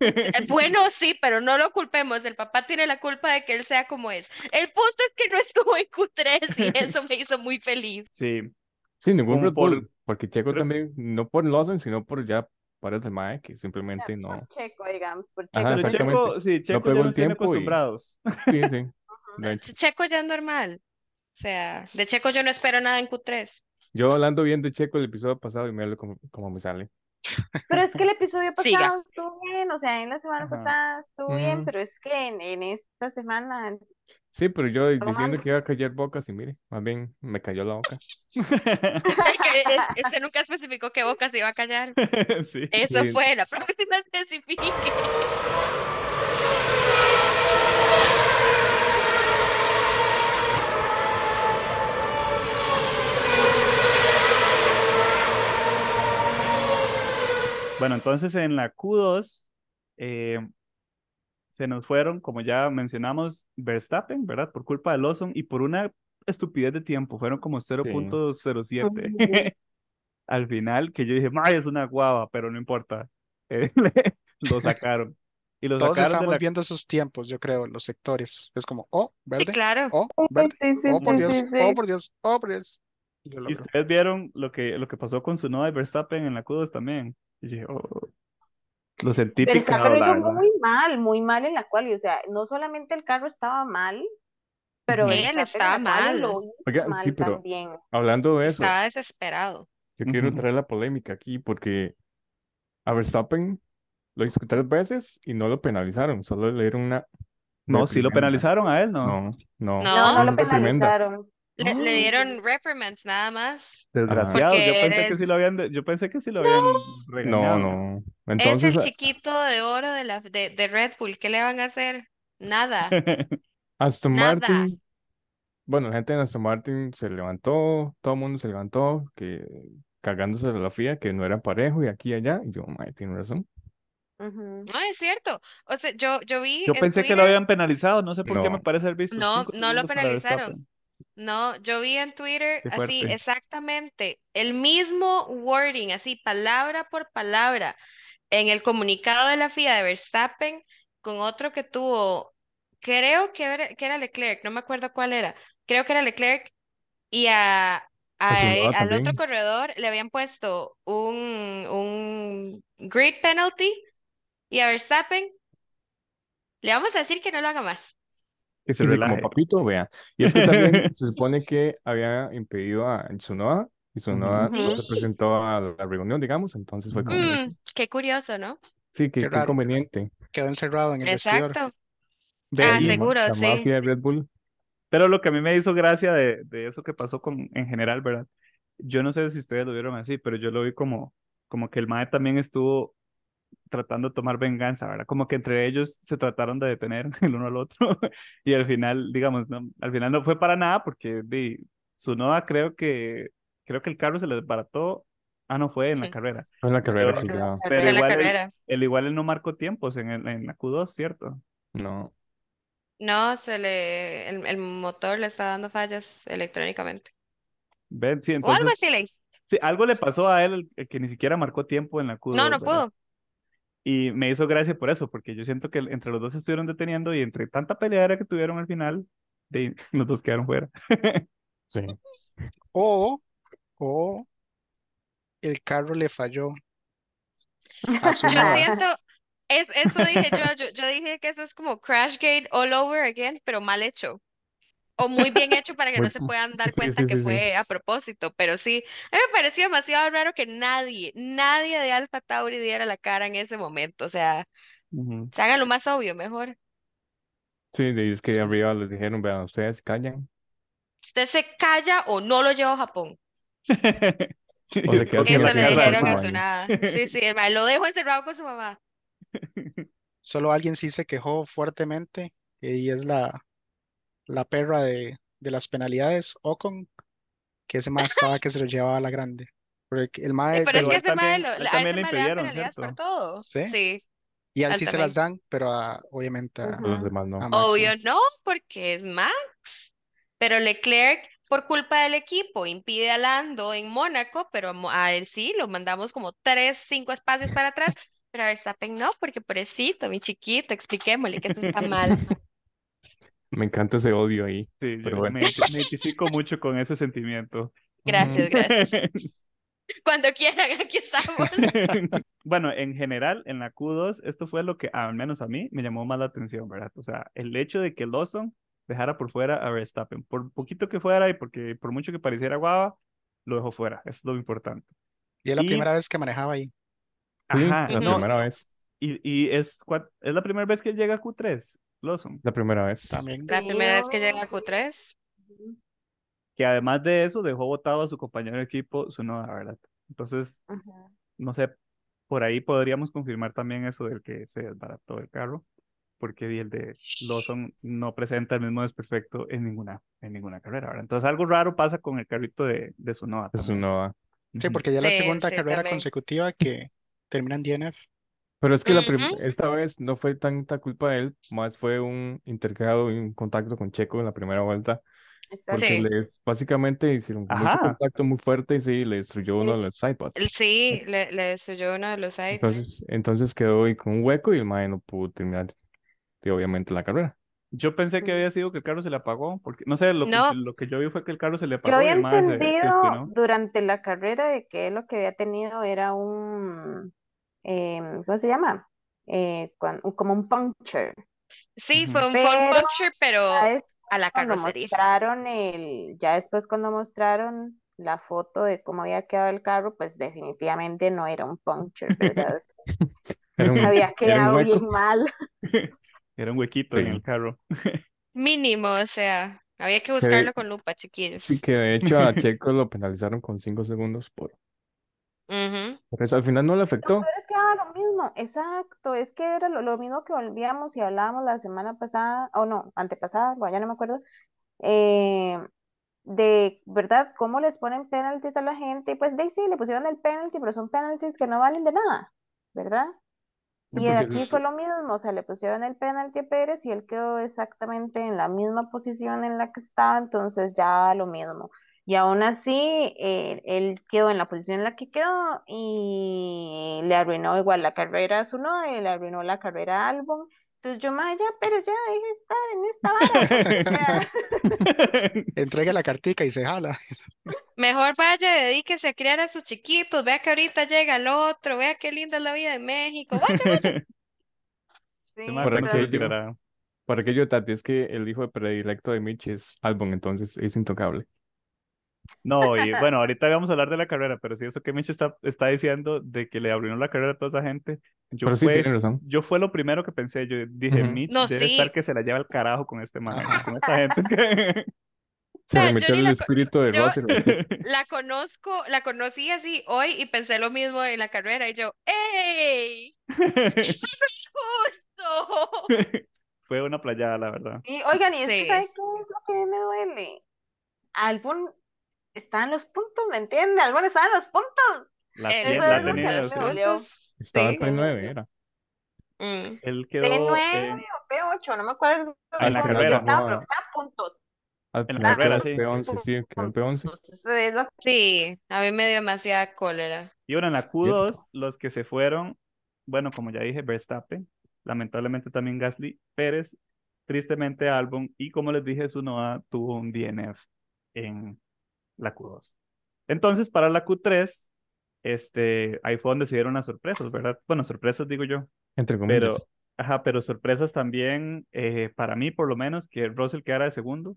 Bueno, sí, pero no lo culpemos. El papá tiene la culpa de que él sea como es. El punto es que no estuvo en Q3 y eso me hizo muy feliz. Sí, Sí, ningún por- porque Checo pero- también, no por Lawson, sino por ya para el mae, que simplemente no. Por Checo, digamos, por Ajá, Checo. pero. Checo, sí, Checo pegó ya el nos tiene y- acostumbrados. Sí, sí. Checo ya es normal. O sea, de Checo yo no espero nada en Q3. Yo hablando bien de Checo el episodio pasado y mira como, como me sale. Pero es que el episodio Siga. pasado estuvo bien, o sea, en la semana Ajá. pasada estuvo bien, pero es que en, en esta semana Sí, pero yo diciendo mal. que iba a callar bocas y mire, más bien me cayó la boca. Es que es- Este nunca especificó qué boca se iba a callar. sí. Eso Sí. fue, la próxima especifique. Bueno, entonces en la Q2 eh, se nos fueron, como ya mencionamos, Verstappen, ¿verdad? Por culpa de Lawson y por una estupidez de tiempo, fueron como 0.07 al final, que yo dije, ¡ay, es una guava! Pero no importa, Eh, lo sacaron. Y lo Todos sacaron de estamos la... viendo sus tiempos, yo creo, los sectores. Es como, oh, Sí, verde, claro. oh, verde, Sí, sí, oh, por sí, Dios, sí, oh, sí. por Dios, oh, por Dios. Y lo Y ustedes vieron lo que, lo que pasó con su y Verstappen en la Q2 también. Y dije, oh, lo sentí picado, Verstappen lo la hizo verdad. muy mal, muy mal en la quali, o sea, no solamente el carro estaba mal, pero Ujú. Él Verstappen estaba en la quali mal. lo hizo Oiga, mal sí, pero también. hablando de eso, Estaba desesperado. yo quiero Ujú. traer la polémica aquí porque a Verstappen lo hizo tres veces y no lo penalizaron, solo le dieron una No, sí lo reprimenda. penalizaron a él, ¿no? No, no, No. No, no lo reprimenda. penalizaron. Le, le Ah. dieron reprimands nada más. Desgraciado, yo pensé que sí lo habían, de- yo pensé que sí lo habían No, regañado. no. Es Entonces, el a- chiquito de oro de, la, de, de Red Bull. ¿Qué le van a hacer? Nada. Aston Nada. Martin, bueno, la gente de Aston Martin se levantó, todo el mundo se levantó, que cagándose de la FIA, que no era parejo y aquí y allá, y yo, mae, tiene razón. Ujú. No, es cierto. O sea, yo, yo vi Yo en pensé que lo habían penalizado, no sé por qué me No. parece haber visto no, no lo penalizaron. No, yo vi en Twitter Qué así fuerte. exactamente el mismo wording, así palabra por palabra, en el comunicado de la FIA de Verstappen con otro que tuvo, creo que era, que era Leclerc, no me acuerdo cuál era, creo que era Leclerc y a, a Tsunoda e- al otro corredor le habían puesto un, un grid penalty y a Verstappen le vamos a decir que no lo haga más. Que se Sí, sí, como relaje. papito, vea. Y es que también se supone que había impedido a Tsunoda y Tsunoda Ujú. no Ujú. se presentó a la reunión, digamos, entonces fue como. Mm, qué curioso, ¿no? sí, Qué qué, qué conveniente. Quedó encerrado en el vestidor. Exacto. Ve, Ah, seguro, la sí. mafia de Red Bull. pero lo que a mí me hizo gracia de, de eso que pasó con, en general, ¿verdad? Yo no sé si ustedes lo vieron así, pero yo lo vi como, como que el MAE también estuvo tratando de tomar venganza, ¿verdad? Como que entre ellos se trataron de detener el uno al otro y al final, digamos, no, al final no fue para nada porque di, Tsunoda creo que, creo que el carro se le desbarató, ah, no fue en la Sí. carrera, Fue en la carrera pero, la carrera. En la igual él, carrera. él igual él no marcó tiempos en, el- en la Q2, ¿cierto? no. No, se le, el, el motor le está dando fallas electrónicamente. ¿Ven? Sí, O algo así leí. sí, algo le pasó a él el, el que ni siquiera marcó tiempo en la No, Q2, no ¿verdad? pudo. Y me hizo gracia por eso, porque yo siento que entre los dos se estuvieron deteniendo y entre tanta peleadera que tuvieron al final, de, los dos quedaron fuera. Sí. O, o el carro le falló a su Yo siento, es, eso dije yo, yo, yo dije que eso es como Crashgate all over again, pero mal hecho. O muy bien hecho para que no se puedan dar cuenta sí, que sí, sí. fue a propósito, pero sí, a mí me pareció demasiado raro que nadie, nadie de Alpha Tauri diera la cara en ese momento, o sea, se hagan lo más obvio, mejor. Sí, es que arriba les dijeron, vean, ustedes se callan Usted se calla o no lo lleva a Japón. o se en Eso le dijeron a su nada. Sí, sí, mae lo dejo encerrado con su mamá. Solo alguien sí se quejó fuertemente y es la, la perra de, de las penalidades, Ocon, que ese más estaba que se lo llevaba a la grande. Porque el Sí, mae pero es que a ese mae, también, lo- a a le mae le dan impidieron, penalidades por ¿cierto? todo. ¿sí? Sí, Y a él a sí se las dan, pero a- obviamente a, A los demás a no. Max Obvio no. no, porque es Max. Pero Leclerc, por culpa del equipo, impide a Lando en Mónaco, pero a Mo- a él sí, lo mandamos como tres, cinco espacios para atrás. Pero a Verstappen no, porque pobrecito, mi chiquito, expliquémosle que esto está mal. Me encanta ese odio ahí, Sí, pero yo bueno. me, me identifico mucho con ese sentimiento. Gracias, gracias. Cuando quieran, aquí estamos. Bueno, en general, en la Q2, esto fue lo que al menos a mí me llamó más la atención, ¿verdad? O sea, el hecho de que Lawson dejara por fuera a Verstappen, por poquito que fuera y porque por mucho que pareciera guava, lo dejó fuera, eso es lo importante. Y es la Y, primera vez que manejaba ahí. Sí, ajá, la Ujú. no, primera vez. y, y es, es la primera vez que él llega a Q3, Lawson, La primera vez. También. La primera vez que llega a Sí. Q3. que además de eso dejó votado a su compañero de equipo, Tsunoda, ¿verdad? Entonces, no sé, por ahí podríamos confirmar también eso del que se desbarató el carro, porque el de Lawson no presenta el mismo desperfecto en ninguna, en ninguna carrera, ¿verdad? Entonces algo raro pasa con el carrito de, de también. una... Sí, porque ya es la Sí, segunda sí, carrera también. consecutiva que termina en DNF. Pero es que la esta vez no fue tanta culpa de él, más fue un intercambio y un contacto con Checo en la primera vuelta, porque Sí, les básicamente hicieron mucho Ajá, contacto muy fuerte y sí, le destruyó uno de los sidepods. sí, le, le destruyó uno de los sides. Entonces, entonces quedó ahí con un hueco y el mae no pudo terminar, obviamente, la carrera. yo pensé que había sido que el carro se le apagó, porque, no sé, lo que, No, lo que yo vi fue que el carro se le Yo apagó y había el mae se, se entendido durante la carrera de que lo que había tenido era un, em, ¿cómo se llama? Eh, como un puncture. sí, fue un, Pero puncture, pero a la cuando carrocería. mostraron el, ya después cuando mostraron la foto de cómo había quedado el carro, pues definitivamente no era un puncture, ¿verdad? Un, Había quedado bien mal. Era un huequito en el Sí. carro. Mínimo, o sea, había que buscarlo con lupa, sí, chiquillos. que de hecho a Checo lo penalizaron con 5 segundos por, Ujú. por eso. Al final no le Lo afectó. peor es que era lo mismo, exacto, es que era lo, lo mismo que volvíamos y hablábamos la semana pasada, o no, antepasada, bueno, ya no me acuerdo, eh, de, ¿verdad? ¿Cómo les ponen penalties a la gente? Y pues de ahí sí, le pusieron el penalty, pero son penalties que no valen de nada, ¿verdad? Sí, Y porque aquí fue lo mismo, o sea, le pusieron el penalti a Pérez y él quedó exactamente en la misma posición en la que estaba, entonces ya lo mismo. Y aún así, eh, él quedó en la posición en la que quedó y le arruinó igual la carrera a su y le arruinó la carrera a Albon. Entonces yo, ma, ya, Pérez, ya deje de estar en esta vara. Sea, Entrega la cartica y se jala. Mejor vaya, dedíquese a criar a sus chiquitos. Vea que ahorita llega el otro. Vea qué linda es la vida en México. Vaya, vaya. sí. Para aquello, Tati, es que el hijo de predilecto de Mitch es Albon, entonces es intocable. No, y bueno, ahorita vamos a hablar de la carrera, pero si eso que Mitch está, está diciendo de que le arruinó la carrera a toda esa gente, yo Pero sí, fue, tiene razón. yo fue lo primero que pensé, yo dije. Mitch No, debe sí. estar que se la lleva al carajo con este man, con esta gente. Se le metió el la espíritu de yo- Russell. La conozco, la conocí así hoy y pensé lo mismo en la carrera. Y yo, ¡Ey! ¡Eso no es justo! Fue una playada, la verdad. Y oigan, y es que. ¿sabe qué es lo que a mí me duele? Albon está en los puntos, ¿me entiende? Albon está en los puntos. La, El- Eso la es lo que tenía a mí así. me dolió. puntos, Estaba sí. en P9, era. Mm. Él quedó P9 en, o P8, no me acuerdo. En la carrera. estaba, No. pero está a puntos. Al En la carrera, quedó sí. P11, sí, quedó en P11. Puntos, eso es lo- Sí, a mí me dio demasiada cólera. Y bueno, en la Q2, los que se fueron, bueno, como ya dije, Verstappen, lamentablemente también Gasly, Pérez, tristemente Albon, y como les dije, Tsunoda tuvo un DNF en la Q2. Entonces, para la Q3, este, ahí fue donde se dieron las sorpresas, ¿verdad? Bueno, sorpresas digo yo, Entre pero, comillas. ajá, pero sorpresas también, eh, para mí por lo menos, que Russell quedara de segundo.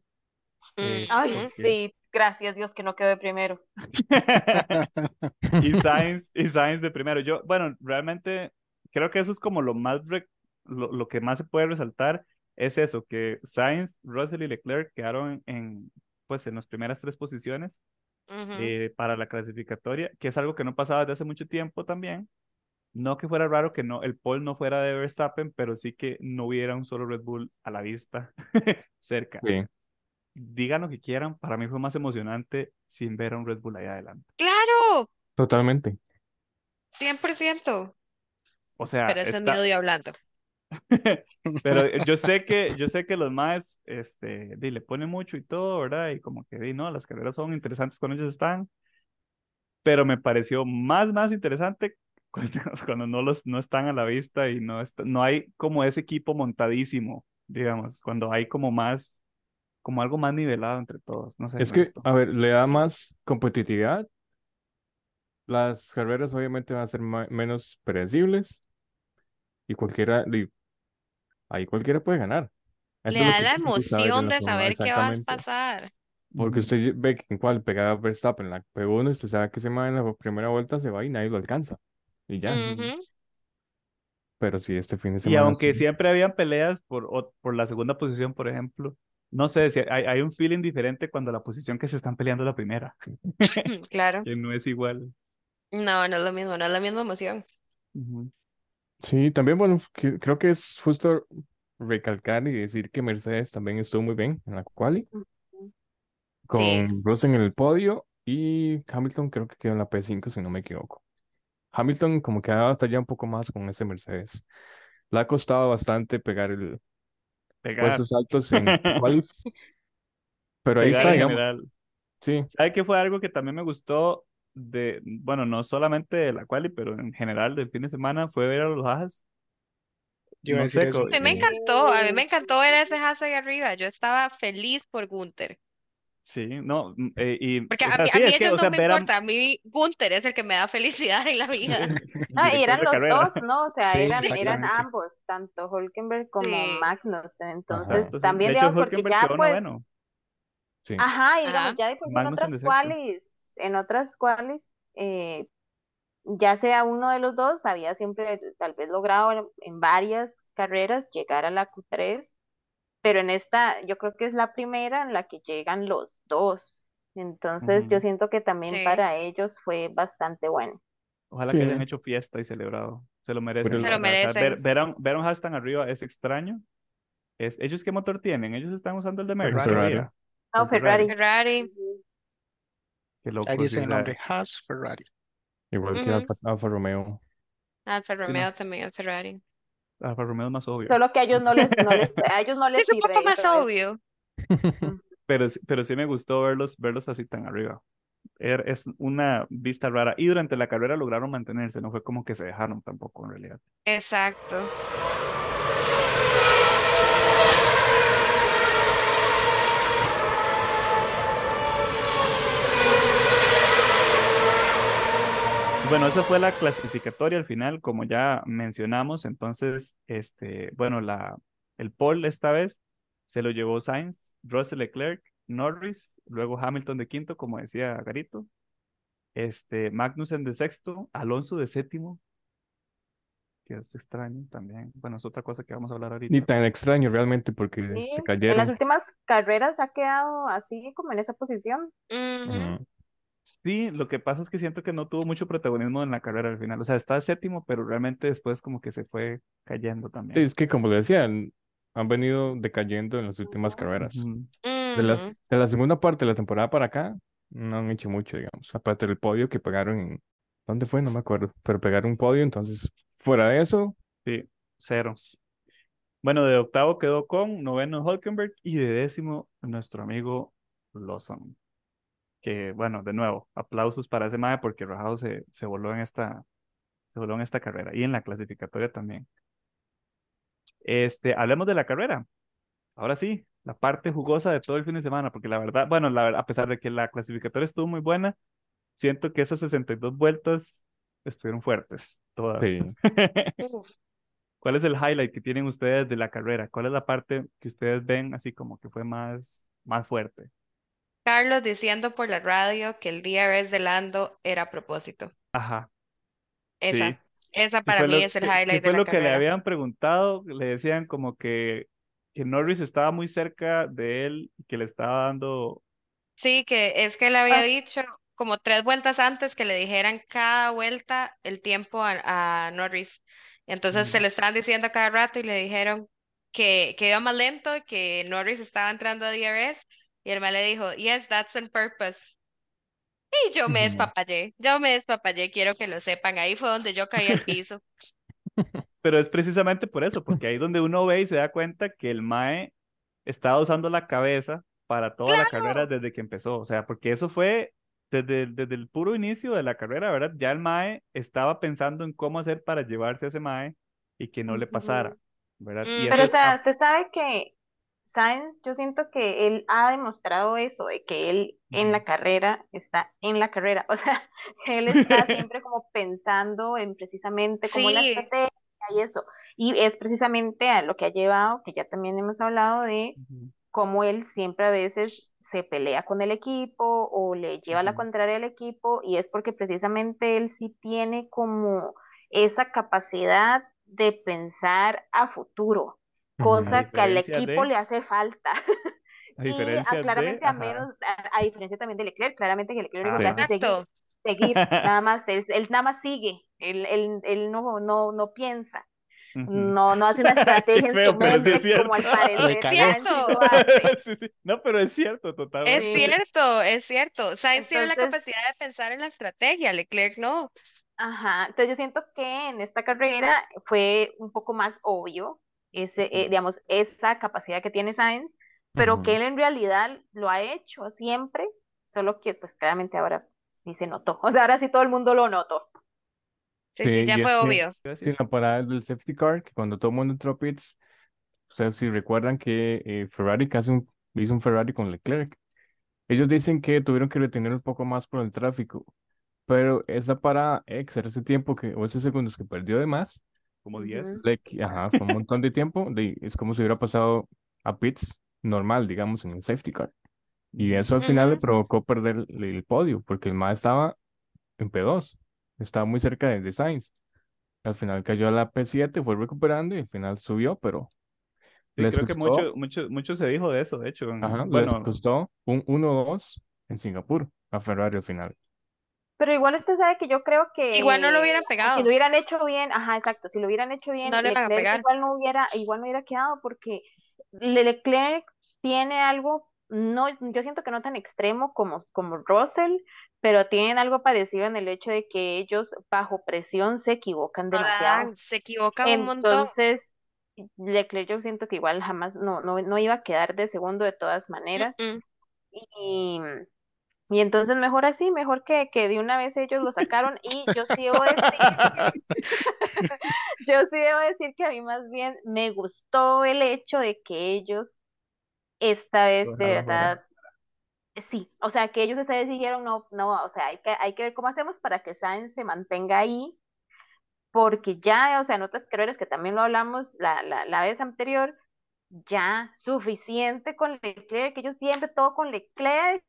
Eh. Ay, porque- sí, gracias Dios que no quedé primero. y Sainz, y Sainz de primero. Yo, bueno, realmente creo que eso es como lo más, re- lo, lo que más se puede resaltar es eso, que Sainz, Russell y Leclerc quedaron en, pues, en las primeras tres posiciones Ujú. eh, para la clasificatoria, que es algo que no pasaba desde hace mucho tiempo también. No que fuera raro que no, el pole no fuera de Verstappen, pero sí que no hubiera un solo Red Bull a la vista cerca. Sí. Digan lo que quieran, para mí fue más emocionante sin ver a un Red Bull ahí adelante. Claro, Totalmente. 100%. O sea, Pero ese es está- mi odio hablando. Pero yo sé que, yo sé que los más, este, di, le ponen mucho y todo, ¿verdad? Y como que, di, no, las carreras son interesantes cuando ellos están, pero me pareció más, más interesante cuando, cuando no los, no están a la vista y no, está- no hay como ese equipo montadísimo, digamos, cuando hay como más, como algo más nivelado entre todos, no sé, Es que, gustó. a ver, le da más competitividad. Las carreras obviamente van a ser menos predecibles. Y cualquiera, ahí cualquiera puede ganar. Eso Le es lo da que la emoción de uno, saber qué va a exactamente. pasar. Porque usted ve que en cual pega a Verstappen en la P1, usted sabe que ese man en la primera vuelta se va y nadie lo alcanza. Y ya. Pero sí, este fin de Y semana aunque sí. siempre habían peleas por, o- por la segunda posición, por ejemplo, no sé, si hay, hay un feeling diferente cuando la posición que se están peleando es la primera, Claro. que no es igual. No, no es lo mismo, no es la misma emoción. Ujú. Sí, también, bueno, que- creo que es justo recalcar y decir que Mercedes también estuvo muy bien en la quali, Sí. con Russell en el podio y Hamilton creo que quedó en la P5 si no me equivoco. Hamilton como que ha batallado un poco más con ese Mercedes. Le ha costado bastante pegar el Pegar, puestos altos en qualis, pero ahí pegar está, en digamos. general. Sí, ¿Sabe qué fue algo que también me gustó de, bueno, no solamente de la quali, pero en general del fin de semana fue ver a los Haas? Yo No sé, A mí me encantó, a mí me encantó ver a ese Haas ahí arriba. Yo estaba feliz por Gunther. sí, no, mm, eh, y, Porque o a mí, a mí es que, ellos o sea, no me importa, a mí Gunther es el que me da felicidad en la vida. Y eran los carrera. dos, ¿no? O sea, Sí, eran, eran ambos, tanto Hulkenberg como Sí. Magnussen. Entonces, también De hecho, digamos, porque Hulkenberg ya pues, noveno. sí. ajá, y digamos, Ajá. ya de por sí en Magnussen otras en otras cuales, eh, ya sea uno de los dos, había siempre tal vez logrado en, varias carreras llegar a la Q3, pero en esta yo creo que es la primera en la que llegan los dos. Entonces, yo siento que también Sí. para ellos fue bastante bueno. Ojalá Sí. que hayan hecho fiesta y celebrado. Se lo merecen, Se lo ver, merecen. ver a un, ver a un Haas tan arriba es extraño. Es, ¿ellos qué motor tienen? Ellos están usando el de. No, El Pues, Ferrari. Ferrari. Ferrari. Ujú. Qué Ahí dice el la- nombre, Haas Ferrari. Igual que Ujú. Alfa, Alfa Romeo. Alfa Sí, no. Romeo también es Ferrari. Alfa Romeo es más obvio. Solo que a ellos no les, no les, a ellos no les Es un poco más obvio. Pero, sí- pero sí me gustó verlos, verlos así tan arriba. Er- Es una vista rara. Y durante la carrera lograron mantenerse, no fue como que se dejaron tampoco en realidad. Exacto. Bueno, esa fue la clasificatoria al final, como ya mencionamos. Entonces, este, bueno, la, el pole esta vez se lo llevó Sainz, Russell Leclerc, Norris, luego Hamilton de quinto, como decía Garito, este, Magnussen de sexto, Alonso de séptimo, que es extraño también. Bueno, es otra cosa que vamos a hablar ahorita. Ni tan extraño realmente porque Sí, se en las cayeron. últimas carreras ha quedado así como en esa posición. Ujú. Sí, lo que pasa es que siento que no tuvo mucho protagonismo en la carrera al final. O sea, está séptimo, pero realmente después como que se fue cayendo Sí, también. es que como le decía, han venido decayendo en las últimas carreras. La, de la segunda parte de la temporada para acá, no han hecho mucho, digamos. Aparte del podio que pegaron en... ¿Dónde fue? No me acuerdo. Pero pegaron un podio, entonces, fuera de eso, Sí, cero. Bueno, de octavo quedó con noveno Hulkenberg y de décimo nuestro amigo Lawson. Que bueno, de nuevo, aplausos para ese mae porque Rajado se, se voló en esta, se voló en esta carrera y en la clasificatoria también. Este, hablemos de la carrera. Ahora sí, la parte jugosa de todo el fin de semana, porque la verdad, bueno, la, a pesar de que la clasificatoria estuvo muy buena, siento que esas 62 vueltas estuvieron fuertes, todas. sí. ¿Cuál es el highlight que tienen ustedes de la carrera? ¿Cuál es la parte que ustedes ven así como que fue más, más fuerte? Carlos diciendo por la radio que el DRS de Lando era a propósito. Ajá, Esa, sí. esa ¿Qué para mí lo, es el qué- qué highlight de fue la lo que le carrera. habían preguntado? Le decían como que, que Norris estaba muy cerca de él y que le estaba dando... Sí, que es que le había Ah, dicho como tres vueltas antes que le dijeran cada vuelta el tiempo a, a Norris. Entonces se le estaban diciendo a cada rato y le dijeron que, que iba más lento y que Norris estaba entrando a DRS. Y el man le dijo, yes, that's on purpose. Y yo me despapallé, yo me despapallé, quiero que lo sepan. Ahí fue donde yo caí al piso. Pero es precisamente por eso, porque ahí donde uno ve y se da cuenta que el Mae estaba usando la cabeza para toda la carrera Claro. desde que empezó. O sea, porque eso fue desde, el- desde el puro inicio de la carrera, ¿verdad? Ya el Mae estaba pensando en cómo hacer para llevarse a ese Mae y que no le pasara. ¿verdad? Mm. Y Pero, o es, sea, ah, usted sabe que Sainz, yo siento que él ha demostrado eso, de que él en la carrera está en la carrera. O sea, él está siempre como pensando en precisamente como la estrategia y eso. Y es precisamente a lo que ha llevado, que ya también hemos hablado de cómo él siempre a veces se pelea con el equipo o le lleva la contraria al equipo y es porque precisamente él sí tiene como esa capacidad de pensar a futuro. Cosa que al diferencia equipo de, le hace falta. a Y a, diferencia de, claramente a menos, a, a diferencia también de Leclerc, claramente que Leclerc lo que Sí. hace es seguir, seguir, nada más, él, él nada más sigue, él, él, él no, no, no piensa. No, no hace una Qué estrategia en feo, su pero sí es como al parecer. Sainz sí. Sí, sí. No, pero es cierto, es totalmente. Sí. cierto, es cierto. Sainz tiene la capacidad de pensar en la estrategia, Leclerc no. Ajá, entonces yo siento que en esta carrera fue un poco más obvio ese, eh, digamos, esa capacidad que tiene Sainz, pero que él en realidad lo ha hecho siempre, solo que pues claramente ahora sí se notó, o sea, ahora sí todo el mundo lo notó. Sí, sí, Sí, ya fue obvio. en la parada del safety car, que cuando todo el mundo entró a pits, o sea, si recuerdan que eh, Ferrari casi un- hizo un Ferrari con Leclerc. Ellos dicen que tuvieron que retener un poco más por el tráfico, pero esa parada extra, ese tiempo que, o esos segundos que perdió de más, Como 10. Ujú. le qui- ajá, fue un montón de tiempo, de- es como si hubiera pasado a pits normal, digamos, en el safety car. Y eso al final le Ujú. provocó perder el, el podio, porque el MA estaba en P2, estaba muy cerca de, de Sainz. Al final cayó a la P7, fue recuperando y al final subió, pero Sí, les creo que costó, mucho, mucho, mucho se dijo de eso, de hecho. ajá, les bueno, costó un 1-2 en Singapur a Ferrari al final. Pero igual usted sabe que yo creo Igual no lo que hubieran si lo pegado, hubieran hecho bien, ajá, exacto, si lo hubieran hecho bien, no le van a pegar. igual no hubiera, igual no hubiera quedado porque Le- Leclerc tiene algo, no, yo siento que no tan extremo como, como Russell, pero tienen algo parecido en el hecho de que ellos bajo presión se equivocan demasiado. Se equivoca un montón. Entonces, Leclerc yo siento que igual jamás no, no, no iba a quedar de segundo de todas maneras. Y, y entonces mejor así, mejor que, que de una vez ellos lo sacaron. Y yo sí debo decir, yo sí debo decir que a mí más bien me gustó el hecho de que ellos esta vez de verdad, sí, o sea, que ellos esta vez dijeron, no, no, o sea, hay que, hay que ver cómo hacemos para que Sainz se mantenga ahí, porque ya, o sea, en otras carreras que también lo hablamos la, la, la vez anterior, ya suficiente con Leclerc, que ellos siempre todo con Leclerc,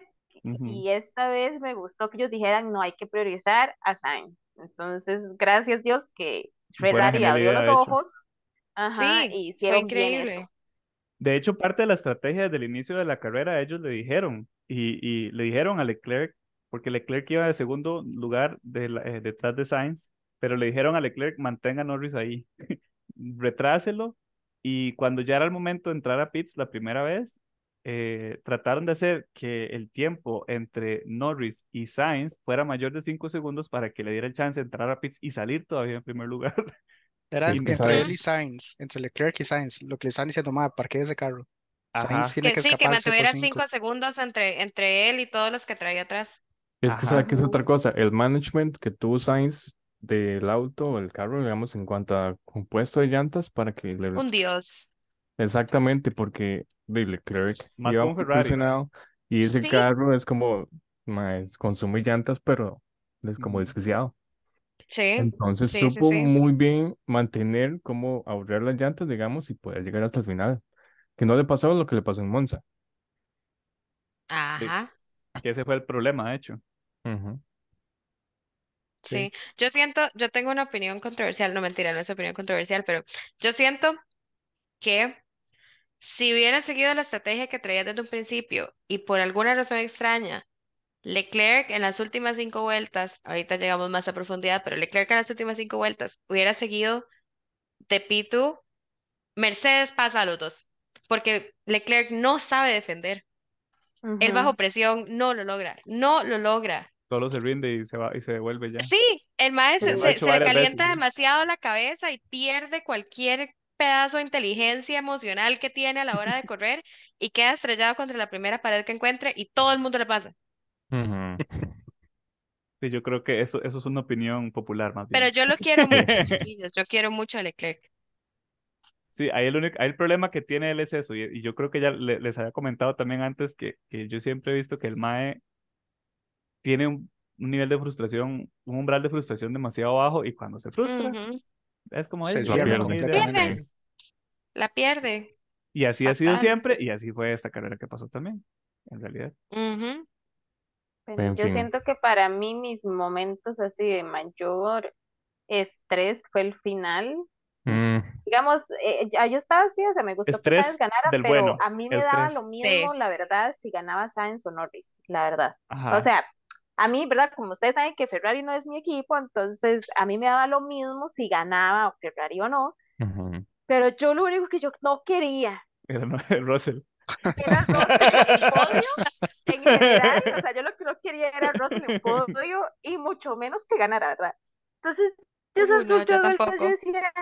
Y esta vez me gustó que ellos dijeran, no, hay que priorizar a Sainz. Entonces, gracias Dios que Buena Ferrari abrió los ojos, ajá, Sí, y fue hicieron bien increíble. eso. De hecho, parte de la estrategia desde el inicio de la carrera, ellos le dijeron, y, y le dijeron a Leclerc, porque Leclerc iba de segundo lugar de la- eh, detrás de Sainz, pero le dijeron a Leclerc, mantenga a Norris ahí, retráselo, y cuando ya era el momento de entrar a pits la primera vez, eh, trataron de hacer que el tiempo entre Norris y Sainz fuera mayor de 5 segundos para que le diera el chance de entrar a pits y salir todavía en primer lugar. Era que entre sabes- él y Sainz, entre Leclerc y Sainz, lo que le están diciendo, ma, parque ese carro. Sainz tiene Que que sí, que mantuviera cinco. cinco segundos entre, entre él y todos los que traía atrás. Es que Ajá. sabe que es otra cosa, el management que tuvo Sainz del auto o el carro, digamos, en cuanto a compuesto de llantas para que le... Un dios. Exactamente, porque de Leclerc Más iba con Ferrari. y ese Sí. carro es como, mae, consume llantas, pero es como desquiciado. Sí, Entonces sí, supo sí. muy bien mantener cómo ahorrar las llantas, digamos, y poder llegar hasta el final. Que no le pasó lo que le pasó en Monza. Ajá. Que ese fue el problema, de hecho. Sí, yo siento, yo tengo una opinión controversial, no mentira, no es opinión controversial, pero yo siento que si hubiera seguido la estrategia que traía desde un principio y por alguna razón extraña, Leclerc en las últimas cinco vueltas, ahorita llegamos más a profundidad, pero Leclerc en las últimas cinco vueltas hubiera seguido de P2, Mercedes pasa a los dos, porque Leclerc no sabe defender, él Ujú. bajo presión no lo logra, no lo logra. Solo se rinde y se va y se devuelve ya. Sí, el maestro se, calienta demasiado la cabeza y pierde cualquier pedazo de inteligencia emocional que tiene a la hora de correr y queda estrellado contra la primera pared que encuentre y todo el mundo le pasa. Sí, yo creo que eso, eso es una opinión popular más Pero bien. yo lo quiero mucho, chiquillos, yo quiero mucho a Leclerc. Sí, ahí el único, ahí el problema que tiene él es eso, y, y yo creo que ya le- les había comentado también antes que, que yo siempre he visto que el MAE tiene un, un nivel de frustración, un umbral de frustración demasiado bajo, y cuando se frustra, es como Se "Ey, cierra ya me voy de completamente. Aquí". La pierde. Y así ha sido Fatal. siempre, y así fue esta carrera que pasó también, en realidad. Ujú, Pero En yo fin. siento que para mí mis momentos así de mayor estrés fue el final. Mm, Digamos, eh, yo estaba así, o sea, me gustó que Estrés Sainz ganara, pero bueno, a mí me el daba estrés. lo mismo, Sí. la verdad, si ganaba Sainz o Norris, la verdad. Ajá. O sea, a mí, ¿verdad? Como ustedes saben que Ferrari no es mi equipo, entonces a mí me daba lo mismo si ganaba Ferrari o no, ujú. Pero yo lo único que yo no quería Era no- Russell. era Russell en podio en general, o sea, yo lo que no quería era Russell en podio y mucho menos que ganara, ¿verdad? Entonces, yo esas no, yo vueltas yo decía,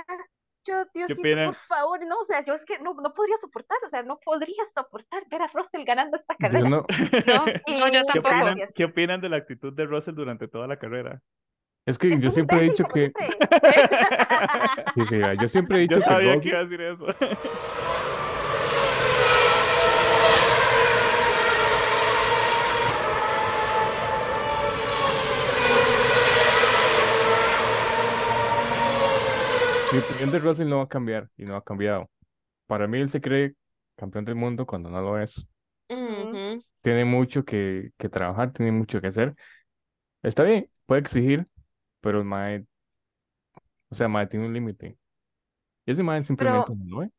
yo, Diosito, por favor, no, o sea, yo es que no, no podría soportar, o sea, no podría soportar ver a Russell ganando esta Yo carrera. no, No, no, yo Y ¿Qué tampoco. opinan, qué opinan de la actitud de Russell durante toda la carrera? Es que Es yo siempre he dicho que, sí, sí, yo siempre he dicho Yo que sabía que iba a decir eso. Mi opinión de Russell no va a cambiar y no ha cambiado. Para mí él se cree campeón del mundo cuando no lo es. Tiene mucho que, que trabajar, tiene mucho que hacer. Está bien, puede exigir, pero el mae, o sea, mae tiene un límite. Y ese mae simplemente no lo ve.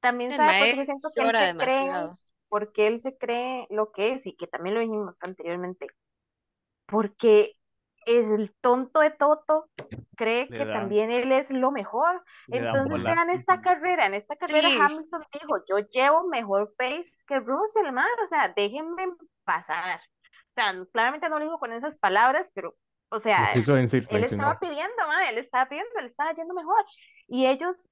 También El sabe porque siento que él se cree, demasiado. porque él se cree lo que es y que también lo dijimos anteriormente, porque es el tonto de Toto cree Le que da- también él es lo mejor. Entonces vean esta carrera, en esta carrera Sí. Hamilton dijo, yo llevo mejor pace que Russell, man, o sea, déjenme pasar. sea, claramente no lo dijo con esas palabras, pero, o sea, él estaba pidiendo, ma, él estaba pidiendo, él estaba yendo mejor. Y ellos,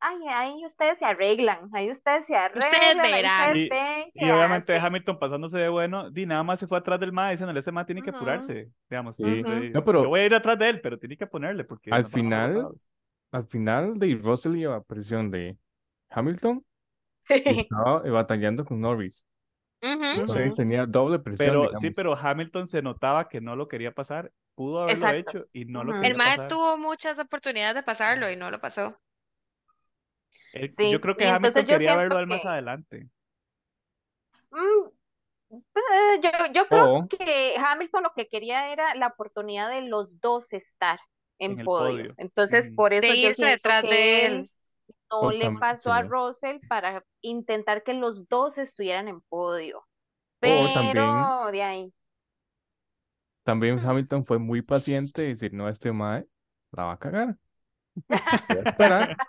ay, ahí ustedes se arreglan, ahí ustedes se arreglan, ahí verán. ustedes Y- ven Y obviamente hacen. Hamilton pasándose de bueno, di nada más se fue atrás del MAE diciéndole, ese MAE tiene que apurarse, digamos. Sí. Le- No, pero- Yo voy a ir atrás de él, pero tiene que ponerle porque Al final-. Al final de Russell iba a presión de Hamilton y Sí. estaba batallando con Norris. Entonces Ujú. tenía doble presión, Pero sí, pero Hamilton se notaba que no lo quería pasar, pudo haberlo Exacto. hecho y no lo quería El Mae tuvo muchas oportunidades de pasarlo y no lo pasó. Sí, Yo creo que Hamilton quería verlo él más que- adelante. Mm, pues, eh, yo, yo creo que Hamilton lo que quería era la oportunidad de los dos estar en, En el podio. podio. Entonces, por eso De yo irse detrás que de él él. No le pasó a. Russell para intentar que los dos estuvieran en podio. O Pero también- de ahí. También Hamilton fue muy paciente y decir, no, este mae la va a cagar. Voy a esperar.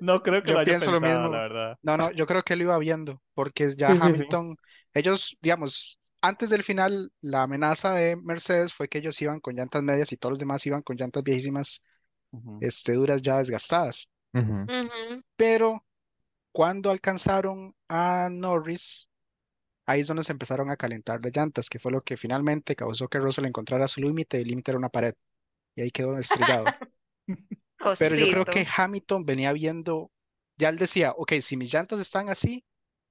No creo que Yo lo haya pienso lo mismo. la verdad. No, no, yo creo que él iba viendo, porque ya Sí, sí, sí. Hamilton, ellos, digamos, antes del final, la amenaza de Mercedes fue que ellos iban con llantas medias y todos los demás iban con llantas viejísimas, este, duras ya desgastadas. Ujú. Ujú. Pero cuando alcanzaron a Norris, ahí es donde se empezaron a calentar las llantas, que fue lo que finalmente causó que Russell encontrara su límite, y el límite era una pared, y ahí quedó estrellado. Pero yo creo que Cosito. Hamilton venía viendo, ya él decía, ok, si mis llantas están así,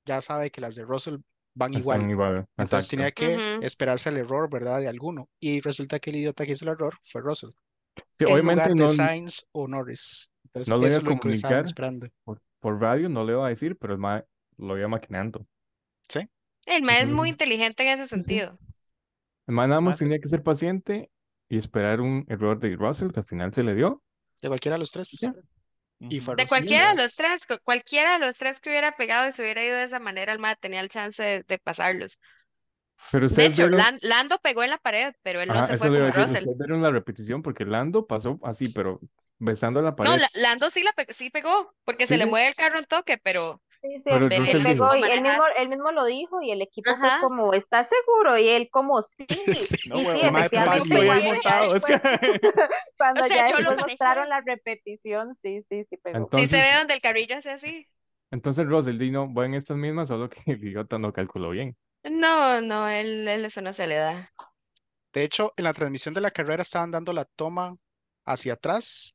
ya sabe que las de Russell van igual. Están igual. Entonces exacto. tenía que Ujú. esperarse el error, ¿verdad? De alguno. Y resulta que el idiota que hizo el error fue Russell, Sí, en obviamente lugar de no, Sainz o Norris. Entonces no lo iba a comunicar. esperando. por, por radio, no le iba a decir, pero el mae lo iba maquinando. El Mae es muy inteligente en ese Sí, sí. sentido. El mae nada más tenía que ser paciente y esperar un error de Russell que al final se le dio. De cualquiera de los tres. Ya. Y De cualquiera de los tres, cu- cualquiera de los tres que hubiera pegado y se hubiera ido de esa manera, el Mae tenía el chance de, de pasarlos. Pero De hecho, vieron, Lando pegó en la pared, pero él no ajá, se fue decir, Russell. ustedes vieron la repetición porque Lando pasó así, pero besando la No, pared. La- Lando sí la pe- sí pegó, porque Sí, se le mueve el carro un toque, pero Sí, sí, Pero él, él pegó y él mismo, él mismo lo dijo y el equipo fue como, ¿estás seguro? Y él como, sí, Sí. No, huevón, sí, efectivamente, montado. Es que... cuando O sea, ya yo lo después mostraron la repetición, sí, sí, sí pegó. sí se Entonces, ve donde el carrillo hace así. entonces Russell Dino va en estas mismas, solo que el idiota no calculó bien. No, no, él, él eso no se le da. De hecho, en la transmisión de la carrera estaban dando la toma hacia atrás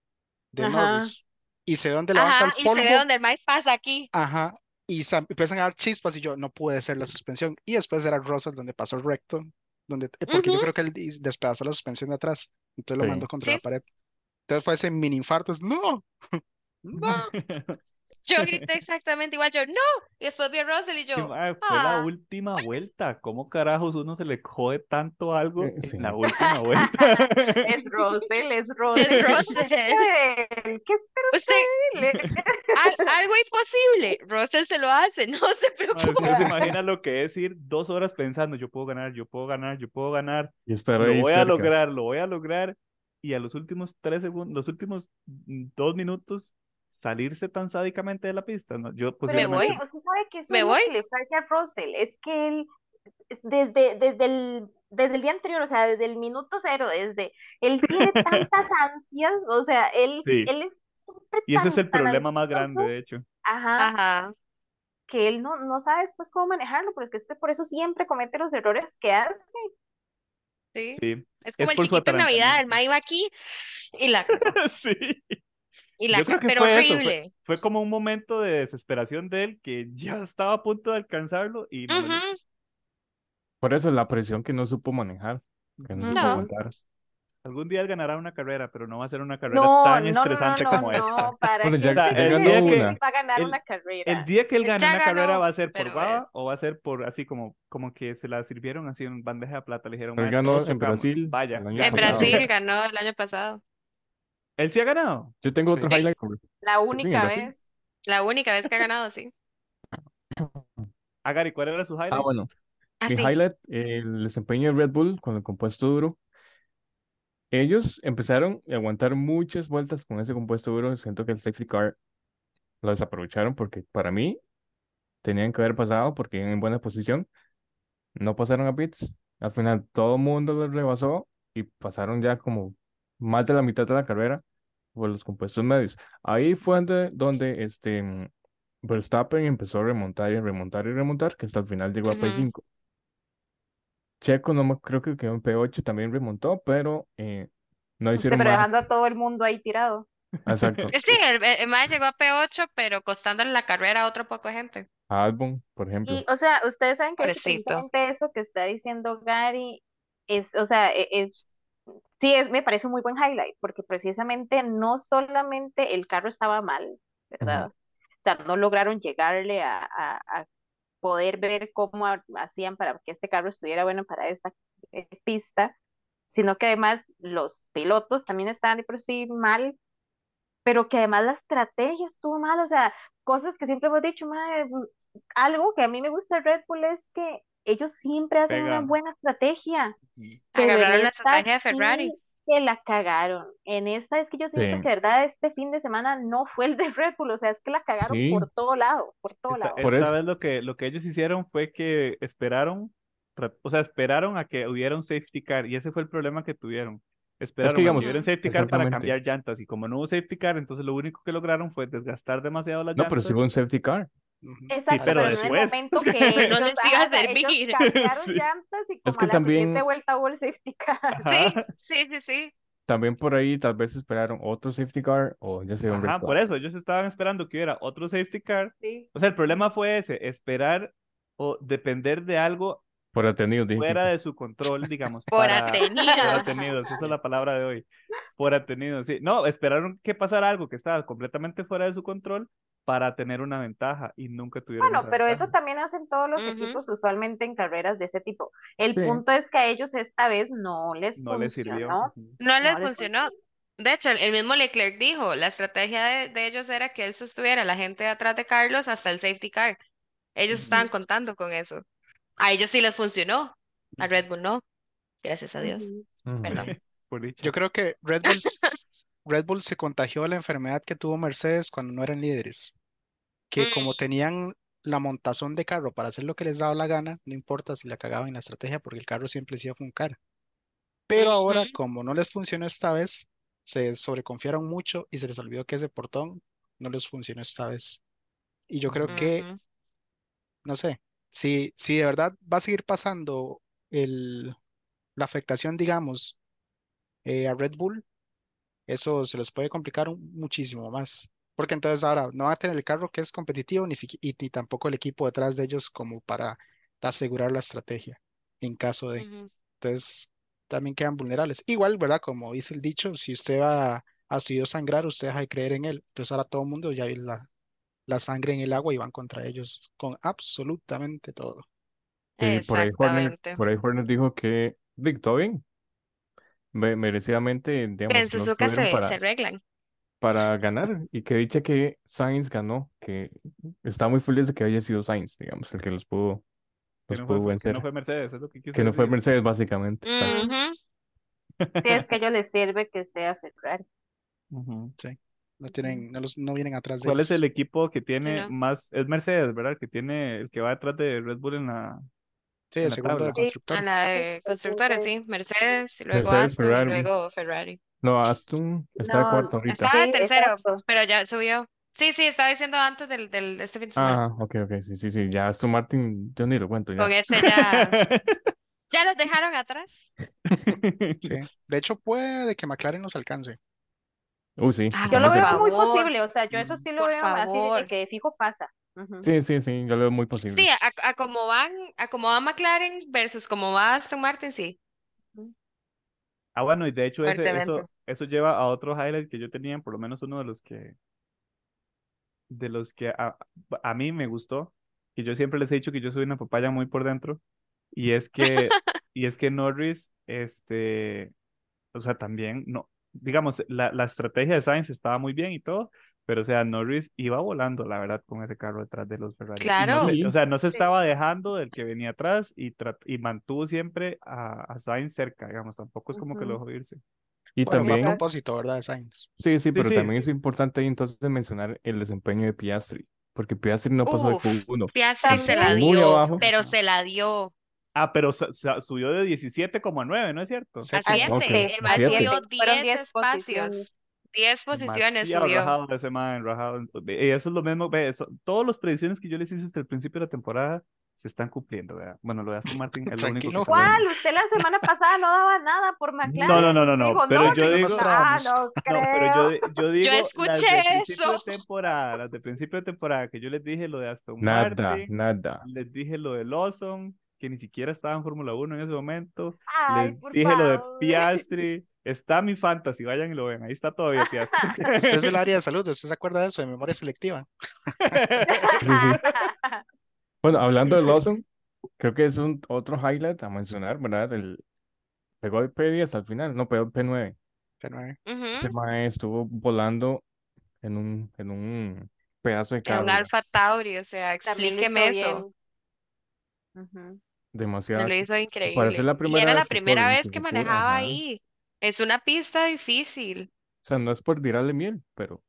de Ajá. Norris. Y se ve donde levanta Ajá, el y se polvo. ve donde el Mae pasa aquí. Ajá. Y empiezan a dar chispas y yo, no puede ser la suspensión. Y después era Russell donde pasó recto, donde, porque yo creo que él despedazó la suspensión de atrás. Entonces lo Sí. mandó contra Sí. la pared. Entonces fue ese mini infarto. es, No, no. Yo grité exactamente igual, yo, no, y después vi a Russell y yo, mae, fue la ah, última vuelta. ¿Cómo carajos uno se le jode tanto algo Eh, sí. en la última vuelta? Es Russell, es es Russell. Russell. ¿Qué espera al- algo imposible, Russell se lo hace, no se Mae, preocupe. usted se imagina lo que es ir dos horas pensando, yo puedo ganar, yo puedo ganar, yo puedo ganar, Y estar lo voy a cerca. lograr, lo voy a lograr. Y a los últimos tres segundos, los últimos dos minutos, salirse tan sádicamente de la pista. ¿no? Yo Pero es posiblemente... que usted sabe que eso ¿Me es lo voy? que le falla a Russell, es que él es- desde, desde el desde el día anterior, o sea, desde el minuto cero, desde él tiene tantas ansias, o sea, él, Sí. él es Y ese tan, es el problema más grande, de hecho. ajá, Ajá, que él no, no sabe después cómo manejarlo, pero es que este por eso siempre comete los errores que hace. sí. Sí, Es como es el chiquito en Navidad, el. Mae iba aquí y la sí. Y la Yo creo que pero fue eso, fue, horrible. fue como un momento de desesperación de él que ya estaba a punto de alcanzarlo y no lo Ujú. logró. Por eso la presión que no supo manejar, que no supo No. aguantar. Algún día él ganará una carrera, pero no va a ser una carrera No, tan no, estresante no, como no, esta. para Bueno, ya, O sea, ya el día que- una. va a ganar el- una carrera. El día que él gane una carrera va a ser por baba es- o va a ser por así como, como que se la sirvieron así en bandeja de plata. Le dijeron, Él "Mae, ganó en Brasil Vaya, el año gane". En. Brasil ganó el año pasado, Él sí ha ganado. Yo tengo otro Sí. highlight. La única vez. la única vez que ha ganado, sí. Ah, Gary, ¿cuál era su highlight? Ah, bueno. Mi Así. highlight, el desempeño de Red Bull con el compuesto duro. Ellos empezaron a aguantar muchas vueltas con ese compuesto duro. Siento que el safety car lo desaprovecharon porque para mí tenían que haber pasado porque iban en buena posición. No pasaron a pits Al final todo el mundo lo rebasó y pasaron ya como más de la mitad de la carrera por los compuestos medios. Ahí fue donde, donde este, mm, Verstappen empezó a remontar y remontar y remontar, que hasta el final llegó a Ujú. P5. Checo no me, creo que quedó en P8, también remontó, pero eh, no Sí, hicieron pero más. dejando a todo el mundo ahí tirado. Exacto. Eh, Sí, el, el, mae llegó a P8, pero costándole la carrera a otro poco de gente. A Albon, por ejemplo. Y, o sea, ustedes saben que, precisamente eso que está diciendo Gary es, o sea, e- es, sí, es, me parece un muy buen highlight, porque precisamente no solamente el carro estaba mal, ¿verdad? O sea, no lograron llegarle a, a, a poder ver cómo ha- hacían para que este carro estuviera bueno para esta eh, pista, sino que además los pilotos también estaban de por sí mal, pero que además la estrategia estuvo mal, o sea, cosas que siempre hemos dicho, "Mae, mm, algo que a mí me gusta de Red Bull es que ellos siempre hacen una buena estrategia, pero Agarraron la estrategia de Ferrari. sí que la cagaron. En esta es que yo siento Sí. que de verdad este fin de semana no fue el de Red Bull, o sea, es que la cagaron Sí. por todo lado, por todo Esta, lado. Por esta vez lo que, lo que ellos hicieron fue que esperaron, o sea, esperaron a que hubiera un safety car y ese fue el problema que tuvieron. Esperaron a digamos, que hubiera un safety car para cambiar llantas y como no hubo safety car, entonces lo único que lograron fue desgastar demasiado las No, pero llantas. sí hubo un safety car. Exacto, pero pero, no en el después. momento Es que no les ellos servir. cambiaron Sí. llantas y como que a la también- siguiente vuelta hubo el safety car. Ajá. Sí, sí, sí, sí. También por ahí tal vez esperaron otro safety car o un red Ajá, por eso ellos estaban esperando que hubiera otro safety car. Sí. O sea, el problema fue ese, esperar o depender de algo Por atenido, dije. fuera de su control, digamos. Por para- atenido. Por atenidos, esa es la palabra de hoy. Por atenidos, sí. No, esperaron que pasara algo que estaba completamente fuera de su control para tener una ventaja y nunca tuvieron Bueno, esa pero eso ventaja. también hacen todos los Ujú. equipos usualmente en carreras de ese tipo. El Sí. punto es que a ellos esta vez no les No les sirvió. funcionó. No les funcionó. De hecho, el mismo Leclerc dijo, la estrategia de, de ellos era que él sostuviera a la gente de atrás de Carlos hasta el safety car. Ellos estaban contando con eso. A ellos sí les funcionó, a Red Bull no. Gracias a Dios. Perdón. Yo creo que Red Bull, Red Bull se contagió de la enfermedad que tuvo Mercedes cuando no eran líderes, que como Mm. tenían la montazón de carro para hacer lo que les daba la gana, no importa si la cagaban en la estrategia porque el carro siempre se iba a funcar. Pero ahora, como no les funcionó esta vez, se sobreconfiaron mucho y se les olvidó que ese portón no les funcionó esta vez. Y yo creo que, no sé, si, si de verdad va a seguir pasando el, la afectación, digamos, eh, a Red Bull, eso se les puede complicar un- muchísimo más. Porque entonces ahora no va a tener el carro que es competitivo ni, y, ni tampoco el equipo detrás de ellos como para asegurar la estrategia en caso de. Entonces también quedan vulnerables. Igual, ¿verdad? Como dice el dicho, si usted va a su Dios sangrar, usted deja de creer en él. Entonces ahora todo el mundo ya la, la sangre en el agua y van contra ellos con absolutamente todo. Sí, por ahí Horner, por ahí Horner dijo que dictó bien. Me- merecidamente, Que en digamos, no Suzuka estuvieron se, para, se arreglan. para ganar. Y que dicha que Sainz ganó, que está muy feliz de que haya sido Sainz, digamos, el que los pudo, Que los no pudo fue, que vencer. no fue Mercedes, es lo que quiso Que no fue. Mercedes, básicamente. exacto. Ujú. Sí, es que a ellos les sirve que sea Ferrari. Ujú. No tienen, no, los, no vienen atrás de ¿Cuál es el equipo que tiene no. más? Es Mercedes, ¿verdad? Que tiene el que va detrás de Red Bull en la, Sí, en el la segundo de tabla. Sí. constructor. A la de constructores, sí. Mercedes, y luego Mercedes, Aston y Ferrari. luego Ferrari. No, Aston está de No, cuarto ahorita. Estaba de tercero, pero ya subió. Sí, sí, estaba diciendo antes del, del de este fin de semana. Ah, ok, ok, sí, sí, sí. Ya Aston Martin, yo ni lo cuento ya. Con ese ya, ya los dejaron atrás. Sí. De hecho, puede que McLaren nos alcance. Uy, sí, Ah, Yo lo veo muy favor. posible, o sea, yo eso sí lo Por veo así de favor. que fijo pasa. Sí, sí, sí, yo lo veo muy posible. Sí, a, a cómo van, a cómo va McLaren versus cómo va Aston Martin, sí, Ah, bueno, y de hecho ese, eso, eso lleva a otro highlight que yo tenía, por lo menos uno de los que, de los que a, a mí me gustó, y yo siempre les he dicho que yo soy una papaya muy por dentro, y es que, y es que Norris, este, o sea, también, no, digamos, la, la estrategia de Sainz estaba muy bien y todo, pero o sea, Norris iba volando, la verdad, con ese carro detrás de los Ferrari. Y no Claro. se- o sea, no se Sí. estaba dejando del que venía atrás y, y mantuvo siempre a, a Sainz cerca, digamos, tampoco es como que lo dejó irse. Y Bueno, fue a también, propósito, ¿verdad? De Sainz. sí, sí, pero sí. también es importante ahí entonces mencionar el desempeño de Piastri, porque Piastri no pasó de Uf, Q1. Piastri se la Muy dio, abajo. pero se la dio. Ah, pero subió de 17 como a 9, ¿no es cierto? A Séptimo. 7. Ok, El siete. subió Fueron 10 10 espacios. posiciones. 10 posiciones Demasiado subió. rajado ese man, rajado. Y eso es lo mismo, ve, eso, todas las predicciones que yo les hice hasta el principio de la temporada se están cumpliendo, ¿verdad? Bueno, lo de Aston Martin es lo único que. ¿Cuál? Usted la semana pasada no daba nada por McLaren. No, no, no, no, no, Dijo, pero no, yo digo- Ah, no No, pero yo, yo digo las escuché de principio eso. de temporada, las de principio de temporada, que yo les dije lo de Aston Nada, Martin, nada. les dije lo de Lawson, que ni siquiera estaba en Fórmula 1 en ese momento, Ay, les por dije lo de. Piastri, está mi fantasy, vayan y lo ven, ahí está todavía Piastri. Usted es del área de salud, ¿usted se acuerda de eso, de memoria selectiva? Bueno, hablando de Lawson, creo que es un otro highlight a mencionar, ¿verdad? El, pegó el P10 hasta el final, no, pegó el P9. P9. Ese Ujú. mae estuvo volando en un, en un pedazo de En carro, un. Alfa Tauri, o sea, explíqueme eso. Ujú. Demasiado. Lo hizo increíble. la Y primera era la vez que primera vez que manejaba ajá. ahí. Es una pista difícil, O sea, no es por tirarle miel, pero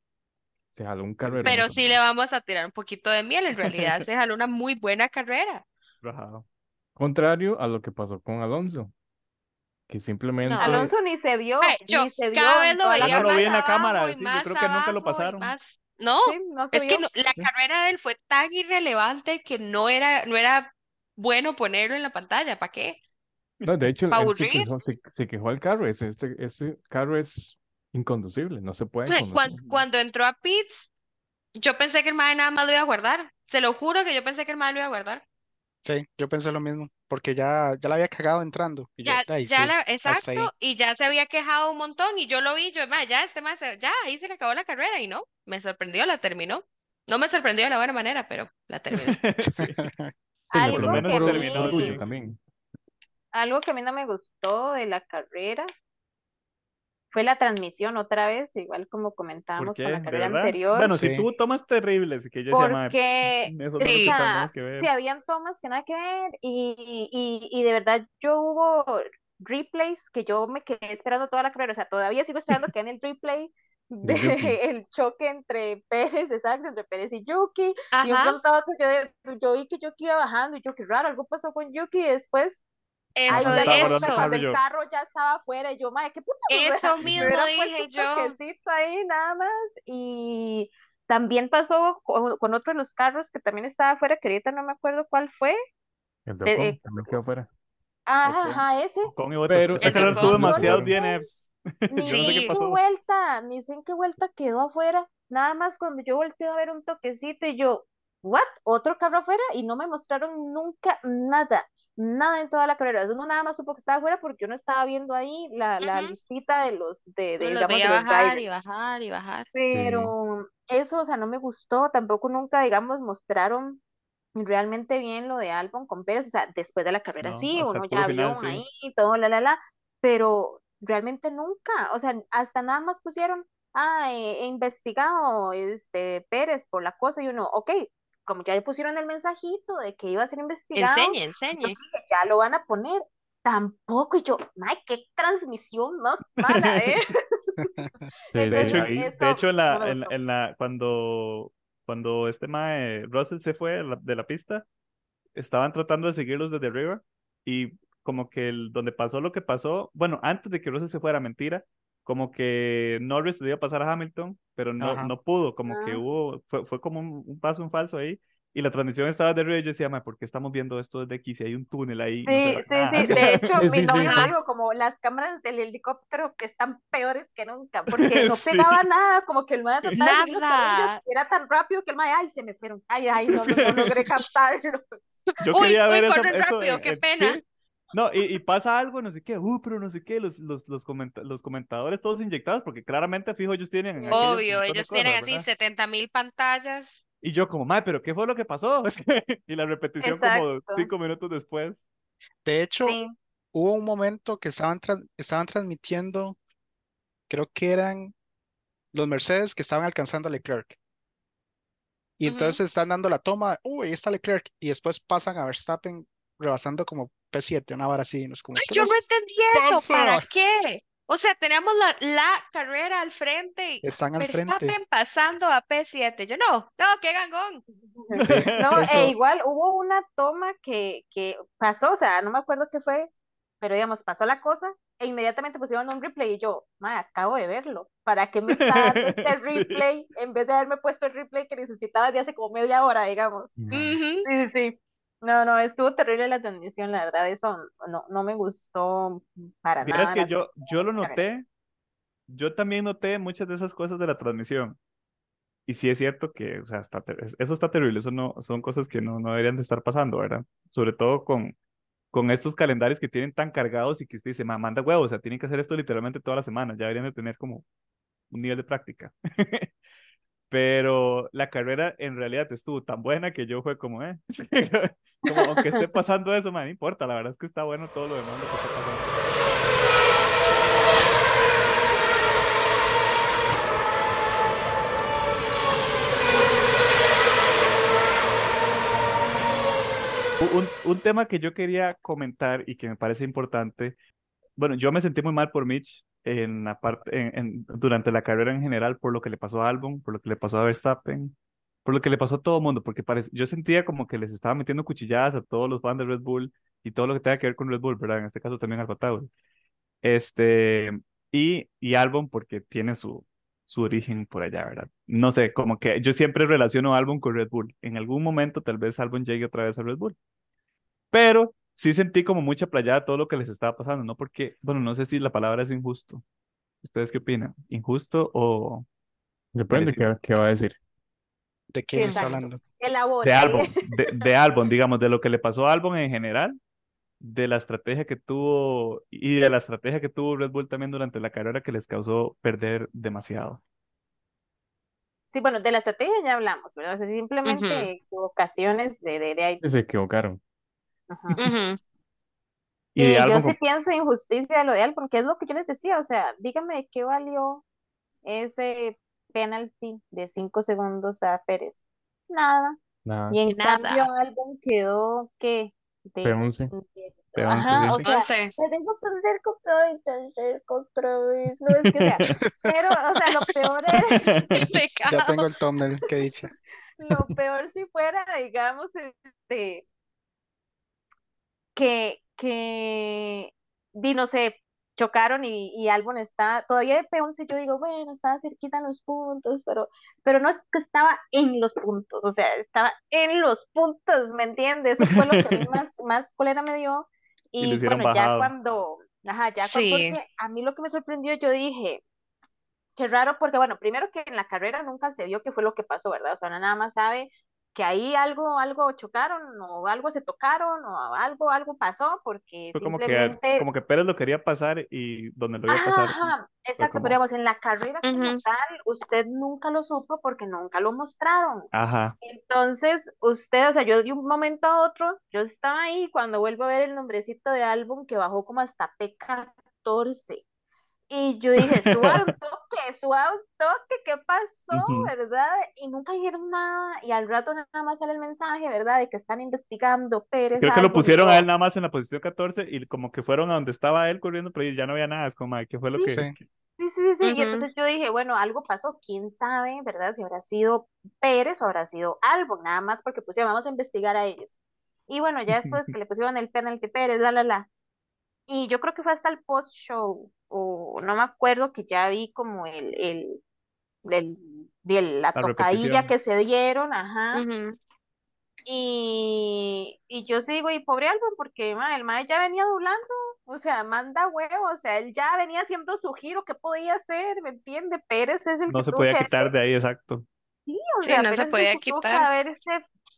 se jaló un carrerón. pero sí le vamos a tirar un poquito de miel. En realidad se jaló una muy buena carrera. Rajado. Contrario a lo que pasó con Alonso, que simplemente Alonso ni se vio, Ay, yo ni se vio cada vez en lo toda la veía Yo no lo vi en la cámara, y sí, yo más creo que nunca lo abajo y pasaron. más- No, Sí, no se es que vio. no- la carrera de él fue tan irrelevante que no era, no era bueno ponerlo en la pantalla. ¿Para qué? No, de hecho, él se quejó, se, se quejó al carro. Ese, este, ese carro es inconducible, no se puede Cuando, cuando entró a pits, yo pensé que el mae nada más lo iba a guardar. Se lo juro que yo pensé que el mae lo iba a guardar. Sí, yo pensé lo mismo, porque ya, ya la había cagado entrando. Y yo, Ya, ay, ya sí, la, hasta ahí. exacto, y ya se había quejado un montón y yo lo vi, yo, "Ma, ya este se- ya ahí se le acabó la carrera y no, me sorprendió, la terminó. No me sorprendió de la buena manera, pero la terminó. Sí. Algo por lo terminó menos que a por, terminó, por orgullo sí. también. Algo que a mí no me gustó de la carrera fue la transmisión otra vez, igual como ¿Por comentábamos con la ¿De carrera anterior, Bueno, si tuvo tomas terribles, que yo decía, "Mae, porque lo que Sí. ver. habían tomas que nada que ver y, y, y de verdad yo hubo replays que yo me quedé esperando toda la carrera, o sea, todavía sigo esperando que en el replay de el choque entre Pérez, exacto, entre Pérez y Yuki, y un Ajá, pronto otro yo, yo vi que Yuki iba bajando y yo, qué raro, algo pasó con Yuki y después eso, ya guardando que el cuando carro el carro ya estaba afuera y yo, madre, qué puta, eso me mismo hubiera dije yo. ahí nada más y también pasó con, con otro de los carros que también estaba afuera, que ahorita no me acuerdo cuál fue, El de- eh, también quedó fuera. ajá, ajá, ese, Ocon y. Pero carrera Ocon. tuvo demasiados DNFs. Ni Yo no sé qué en qué pasó. vuelta, ni sé en qué vuelta quedó afuera, nada más cuando yo volteé a ver un toquecito y yo, ¿what? Otro carro afuera y no me mostraron nunca nada, nada en toda la carrera, uno nada más supo que estaba afuera porque uno estaba viendo ahí la, la listita de los, de, de, Uno los digamos, de los bajar drivers. y bajar y bajar. Sí. Pero eso, o sea, no me gustó, tampoco nunca, digamos, mostraron realmente bien lo de Albon con Pérez, o sea, después de la carrera No, sí, uno ya final, vio sí. ahí todo, la, la, la, pero realmente nunca, o sea, hasta nada más pusieron, ah, he investigado este Pérez por la cosa y uno, ok, como ya le pusieron el mensajito de que iba a ser investigado, Enseñe, yo enseñe. dije, ya lo van a poner, tampoco, y yo, ay, qué transmisión más mala, ¿eh? Sí, De hecho, de hecho en no la, me en, en la, cuando, cuando este mae Russell se fue de la, de la pista, estaban tratando de seguirlos desde arriba y como que el, donde pasó lo que pasó, bueno, antes de que Russell se fuera, mentira, como que Norris le iba a pasar a Hamilton, pero no, Ajá. no pudo, como que Ah. hubo, fue, fue como un, un paso en falso ahí. Y la transmisión estaba de arriba y yo decía, mae, ¿por qué estamos viendo esto desde aquí? Si hay un túnel ahí, no Sí, ve sí, nada". sí. De hecho, Sí, mi sí, sí, novio sí. lo dijo como las cámaras del helicóptero que están peores que nunca, porque no Sí. pegaba nada, como que el mae trataba de los y era tan rápido que el mae, ay, se me fueron, ay, ay, no, no, no logré captarlos. Yo Uy, quería uy, ver eso, rápido, qué en- pena. No, y, y pasa algo, no sé qué, uh, pero no sé qué, los, los, los, comenta- los comentadores todos inyectados, porque claramente, fijo, ellos tienen Obvio, ellos tienen cosas, así ¿verdad? 70 mil pantallas. Y yo como, mae, pero ¿qué fue lo que pasó? Y la repetición como cinco minutos después. De hecho, Sí, hubo un momento que estaban, estaban transmitiendo, creo que eran los Mercedes que estaban alcanzando a Leclerc. Y entonces están dando la toma, uy, ahí está Leclerc, y después pasan a Verstappen rebasando como P7, una vara así, y no es como, Ay, ¿qué yo no entendí eso. ¿Para qué? O sea, teníamos la, la carrera al frente y Están al frente. Verstappen pasando a P7. Yo no, no, qué gangón. No, Eso- e igual hubo una toma que, que pasó, o sea, no me acuerdo qué fue, pero digamos, pasó la cosa e inmediatamente pusieron un replay y yo, madre, acabo de verlo. ¿Para qué me está dando este Sí. replay en vez de haberme puesto el replay que necesitaba de hace como media hora, digamos? Mm. Ujú. Sí, sí, sí. No, no, estuvo terrible la transmisión, la verdad, eso no, no me gustó para Vieras nada. que la yo, yo lo noté, yo también noté muchas de esas cosas de la transmisión. Y sí es cierto que, o sea, está eso está terrible, eso no, son cosas que no, no deberían de estar pasando, ¿verdad? Sobre todo con, con estos calendarios que tienen tan cargados y que usted dice, "Ma, manda huevos, o sea, tienen que hacer esto literalmente toda la semana, ya deberían de tener como un nivel de práctica. Pero la carrera en realidad estuvo tan buena que yo fue como, eh, aunque esté pasando eso, man, no importa, la verdad es que está bueno todo lo demás lo que está pasando. Un, un tema que yo quería comentar y que me parece importante, bueno, yo me sentí muy mal por Mitch en la parte, en- en- durante la carrera en general por lo que le pasó a Albon, por lo que le pasó a Verstappen, por lo que le pasó a todo el mundo, porque parece, yo sentía como que les estaba metiendo cuchilladas a todos los fans de Red Bull y todo lo que tenga que ver con Red Bull, ¿verdad? En este caso también Alfa Tauri. Este, y, y Albon porque tiene su, su origen por allá, ¿verdad? No sé, como que yo siempre relaciono Albon con Red Bull. En algún momento tal vez Albon llegue otra vez a Red Bull. Pero sí sentí como mucha playada todo lo que les estaba pasando, ¿no? Porque, bueno, no sé si la palabra es injusto. ¿Ustedes qué opinan? ¿Injusto o Depende Merecido. qué, qué va a decir. ¿De quién está Exacto. hablando? Elabore. de Albon? De, de Albon, digamos, de lo que le pasó a Albon en general, de la estrategia que tuvo y de la estrategia que tuvo Red Bull también durante la carrera que les causó perder demasiado. Sí, bueno, de la estrategia ya hablamos, ¿verdad? O sea, simplemente Ujú. equivocaciones de, de, de ahí. Se equivocaron. Ajá. Ujú. Y Y yo sí como- pienso injusticia de lo de Albon, porque es lo que yo les decía, o sea, dígame de qué valió ese penalti de cinco segundos a Pérez. Nada. Nada. Y en Nada. cambio Albon quedó, ¿qué? De, P11. de- P11, Ajá, sí. o sea, Once. me tengo que vez, tan cerca otra vez. No es que sea, pero, o sea, lo peor es, Qué Ya tengo el thumbnail que he dicho. lo peor si fuera, digamos, este, que, que, di, no sé, chocaron y, y Albon está, todavía de P11 yo digo, bueno, estaba cerquita en los puntos, pero, pero no es que estaba en los puntos, o sea, estaba en los puntos, ¿me entiendes? Eso fue lo que a mí más, más cólera me dio. Y Y bueno, ya bajado. cuando, ajá, ya Sí. porque a mí lo que me sorprendió, yo dije, qué raro, porque bueno, primero que en la carrera nunca se vio qué fue lo que pasó, ¿verdad? O sea, uno nada más sabe que ahí algo, algo chocaron o algo se tocaron o algo, algo pasó porque fue como que, simplemente... como que Pérez lo quería pasar y donde lo iba a pasar. ajá, exacto, como- pero digamos, en la carrera como tal, usted nunca lo supo porque nunca lo mostraron. Ajá. Entonces, usted, o sea, yo de un momento a otro, yo estaba ahí cuando vuelvo a ver el nombrecito de álbum que bajó como hasta P14. Y yo dije, suba un toque, suba un toque, ¿qué pasó, Ujú. verdad? Y nunca dijeron nada, y al rato nada más sale el mensaje, ¿verdad? De que están investigando Pérez Creo que lo pusieron a él nada más en la posición 14 y como que fueron a donde estaba él corriendo, pero ya no había nada. Es como, "Ay, ¿qué fue lo Sí. que...? Sí. Sí, sí, sí, sí. Y entonces yo dije, bueno, algo pasó, quién sabe, ¿verdad? Si habrá sido Pérez o habrá sido Albon, nada más porque pusieron, vamos a investigar a ellos. Y bueno, ya después que le pusieron el penalti Pérez, la, la, la. Y yo creo que fue hasta el post-show, o no me acuerdo que ya vi como el, el, el, de la La tocadilla repetición. que se dieron, ajá. Y, y yo sí digo, y pobre Albon, porque el mae ya venía doblando, o sea, manda huevo, o sea, él ya venía haciendo su giro, ¿qué podía hacer? ¿Me entiende? Pérez es el No que se podía que quitar de ahí, exacto. sí, o Sí, sea, no se Pérez podía quitar. haberse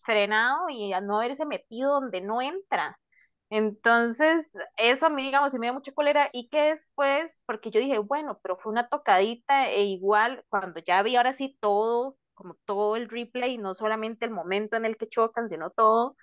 frenado y a no haberse metido donde no entra. Entonces, eso a mí, digamos, sí me dio mucha cólera y que después, porque yo dije, bueno, pero fue una tocadita e igual cuando ya vi ahora sí todo, como todo el replay, no solamente el momento en el que chocan, sino todo,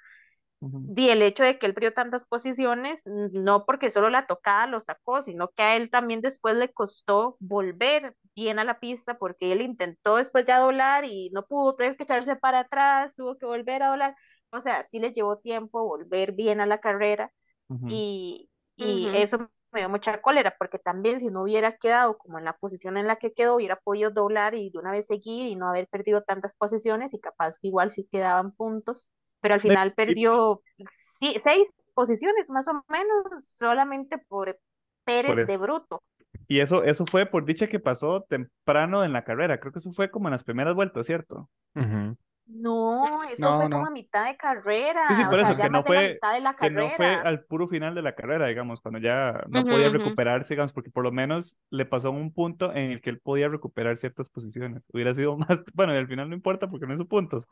Ujú. di el hecho de que él perdió tantas posiciones, no porque solo la tocada lo sacó, sino que a él también después le costó volver bien a la pista porque él intentó después ya doblar y no pudo, tuvo que echarse para atrás, tuvo que volver a doblar, o sea, sí le llevó tiempo volver bien a la carrera Ujú. y, y Ujú. eso me dio mucha cólera, porque también si no hubiera quedado como en la posición en la que quedó, hubiera podido doblar y de una vez seguir y no haber perdido tantas posiciones y capaz que igual sí quedaban puntos, pero al final perdió sí- seis posiciones más o menos solamente por Pérez Por de bruto. Y eso, eso fue por dicha que pasó temprano en la carrera. Creo que eso fue como en las primeras vueltas, ¿cierto? Ujú. No, eso No, fue no. como a mitad de carrera, Sí, sí, o por sea, eso, ya que no más fue, mitad de la que no fue al puro final de la carrera, digamos, cuando ya no Ujú, podía ujú. recuperarse, digamos, porque por lo menos le pasó un punto en el que él podía recuperar ciertas posiciones. Hubiera sido más, bueno, y al final no importa porque no hizo puntos,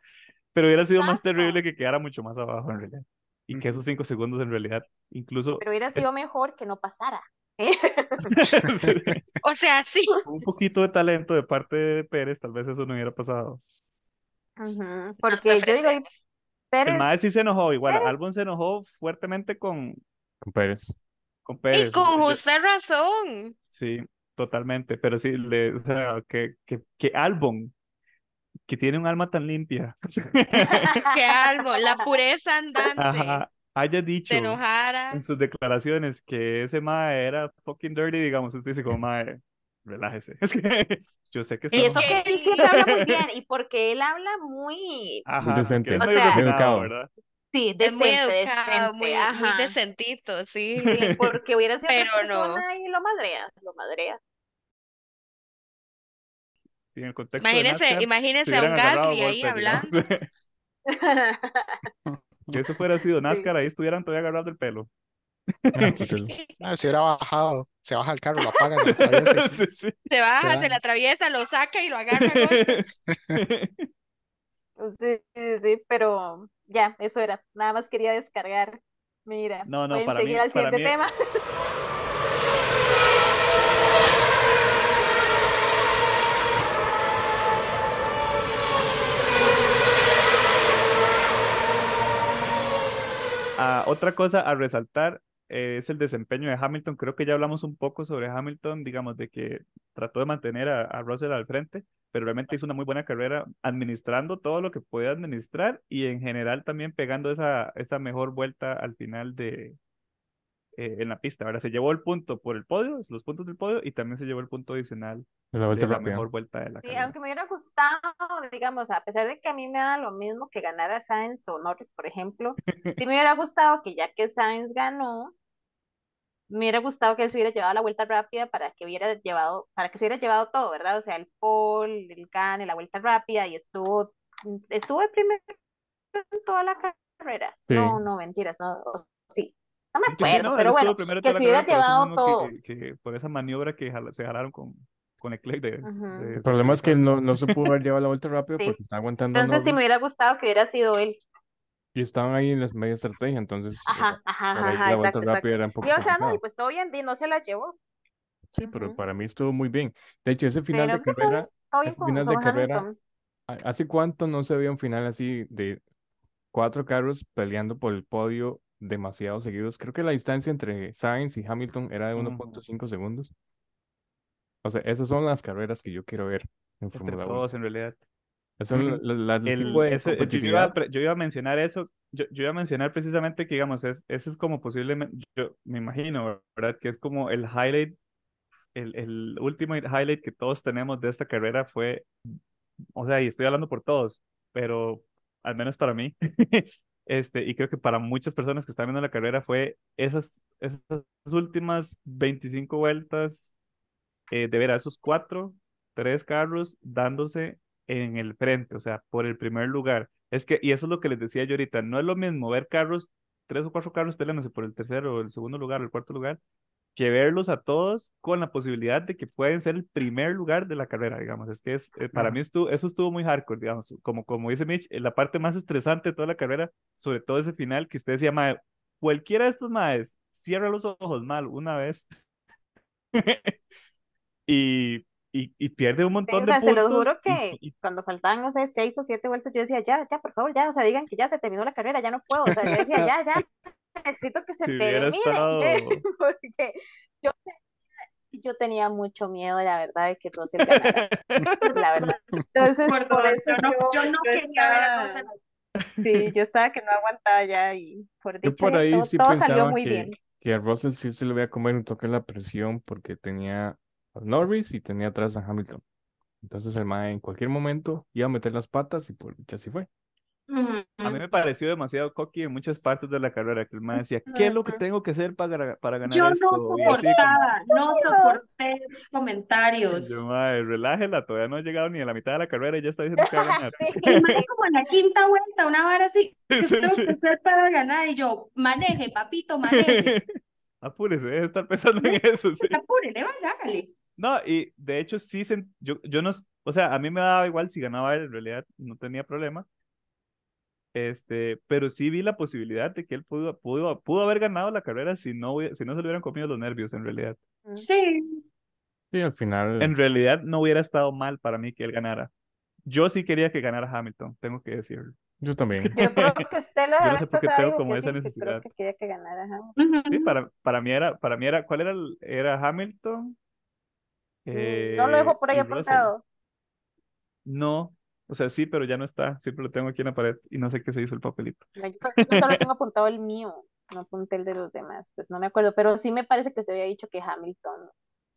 pero hubiera sido más Exacto. terrible que quedara mucho más abajo en realidad. Y que esos cinco segundos en realidad, incluso Pero hubiera es- sido mejor que no pasara. sí, O sea, sí. un poquito de talento de parte de Pérez, tal vez eso no hubiera pasado. Porque yo digo, y El mae sí se enojó, igual, Pérez, Albon se enojó fuertemente con, Con Pérez. con Y Pérez. con Yo- justa razón. Sí, totalmente, pero sí, le, o sea, que, que, que Albon, que tiene un alma tan limpia, Que algo, la pureza andante ajá, haya se dicho enojara. en sus declaraciones que ese mae era fucking dirty, digamos, usted dice como mae, relájese. Es que yo sé que está y eso que él siempre habla muy bien, y porque él habla muy, Ajá, decente. O sea- Educado. ¿verdad? sí, Es muy educado, muy, decente, muy decentito, sí. Sí, porque hubiera sido Pero no. persona y lo madrea, lo madrea. Sí, en el contexto de Imagínese, NASCAR, imagínese a un Gasly ahí hablando. Que eso fuera sido NASCAR, ahí estuvieran todavía agarrados del pelo. Ah, porque- Ah, hubiera bajado, se baja el carro, lo apaga, se lo atraviesa sí, Sí. Se baja, Se la atraviesa, lo saca y lo agarra. Sí, sí, sí, pero ya, eso era. Nada más quería descargar. Mira, No, para seguir mí- al para siguiente mí- tema. Ah, otra cosa a resaltar eh, es el desempeño de Hamilton. Creo que ya hablamos un poco sobre Hamilton, digamos, de que trató de mantener a, a Russell al frente, pero realmente hizo una muy buena carrera administrando todo lo que podía administrar y en general también pegando esa, esa mejor vuelta al final de eh, en la pista. Ahora se llevó el punto por el podio, los puntos del podio, y también se llevó el punto adicional de la vuelta de la rápida. mejor vuelta de la Sí, carrera. aunque me hubiera gustado, digamos, a pesar de que a mí me da lo mismo que ganara Sainz o Norris, por ejemplo, sí me hubiera gustado que ya que Sainz ganó, me hubiera gustado que él se hubiera llevado la vuelta rápida para que hubiera llevado, para que se hubiera llevado todo, ¿verdad? O sea, el pole, el gane, la vuelta rápida y estuvo, estuvo de primero en toda la carrera. Sí. No, no, mentiras, no, sí. No me Sí, sí, acuerdo, no, pero bueno, que se hubiera llevado todo. que, que por esa maniobra que jala- se jalaron con, con de, de El problema es que no, no se pudo haber llevado la vuelta rápida Sí. porque estaba aguantando Entonces sí me hubiera gustado que hubiera sido él. Y estaban ahí en las media estrategia, entonces Ajá, ajá, ajá, exacto, exacto. era un poco Y o sea, no, y pues todo bien, di, no se la llevó. Sí, pero para mí estuvo muy bien. De hecho, ese final Pero de sí, todo bien, carrera, todo bien con, final de con carrera, Hamilton. ¿ha- ¿hace cuánto no se veía un final así de cuatro carros peleando por el podio demasiado seguidos? Creo que la distancia entre Sainz y Hamilton era de Ujú. 1.5 segundos. O sea, esas son las carreras que yo quiero ver en Entre Fórmula 1. todos, en realidad. Eso es Ujú. la- la- el, El, tipo de ese- yo, iba a, yo iba a mencionar eso, yo, yo iba a mencionar precisamente que, digamos, es, ese es como posiblemente, yo me imagino, ¿verdad? Que es como el highlight, el, el último highlight que todos tenemos de esta carrera fue, o sea, y estoy hablando por todos, pero al menos para mí, este, y creo que para muchas personas que están viendo la carrera fue esas, esas últimas 25 vueltas eh, de ver a esos cuatro, tres carros dándose en el frente, o sea, por el primer lugar. Es que, y eso es lo que les decía yo ahorita, no es lo mismo ver carros, tres o cuatro carros peleándose por el tercero, o el segundo lugar, o el cuarto lugar, que verlos a todos con la posibilidad de que pueden ser el primer lugar de la carrera, digamos. Es que es, eh, para mí estuvo, eso estuvo muy hardcore, digamos, como, como dice Mitch, eh, la parte más estresante de toda la carrera, sobre todo ese final que usted decía, mae, cualquiera de estos maes cierra los ojos mal una vez y, y, y pierde un Sí, montón o de sea, se los puntos juro que y- cuando faltaban, no sé, seis o siete vueltas, yo decía, ya, ya, por favor, ya, o sea, digan que ya se terminó la carrera, ya no puedo, o sea, yo decía, ya, ya, necesito que se si termine, estado... porque yo, yo tenía mucho miedo, la verdad, de que Russell ganara, la verdad. Entonces, Por eso yo no- yo no quería ver a estaba- Sí, yo estaba que no aguantaba ya y por Yo dicha por ahí todo, sí todo salió pensaba muy que, bien. que a Russell sí se le voy a comer un toque la presión porque tenía a Norris y tenía atrás a Hamilton. Entonces el mae en cualquier momento iba a meter las patas y por dicha así fue. A mí me pareció demasiado cocky en muchas partes de la carrera, que el man decía, ¿qué es lo que tengo que hacer para, para ganar Yo esto? no como, soportaba, no soporté esos comentarios. yo, mae, relájela, todavía no ha llegado ni a la mitad de la carrera y ya está diciendo que va a ganar. Sí. El mae como en la quinta vuelta, una vara así, sí, tengo sí. que hacer para ganar. Y yo, maneje, papito, maneje. Apúrese, deje de estar pensando en eso, sí. Apúrele, vaya, hágale. No, y de hecho sí, sen- yo, yo no, o sea, a mí me daba igual si ganaba él, en realidad no tenía problema, este, pero sí vi la posibilidad de que él pudo, pudo, pudo haber ganado la carrera si no, si no se le hubieran comido los nervios, en realidad. Sí. Sí, al final. En realidad no hubiera estado mal para mí que él ganara. Yo sí quería que ganara Hamilton, tengo que decirlo. Yo también. Yo creo que usted la Yo no sé por qué tengo como que esa sí, que necesidad. creo que quería que ganara. ajá. Sí, para, para mí era, para mí era, ¿cuál era el- era Hamilton? No lo eh, por ahí y apuntado. No, o sea, sí, pero ya no está. Siempre lo tengo aquí en la pared y no sé qué se hizo el papelito. No, Yo, yo solo tengo apuntado el mío, no apunté el de los demás, pues no me acuerdo, pero sí me parece que se había dicho que Hamilton.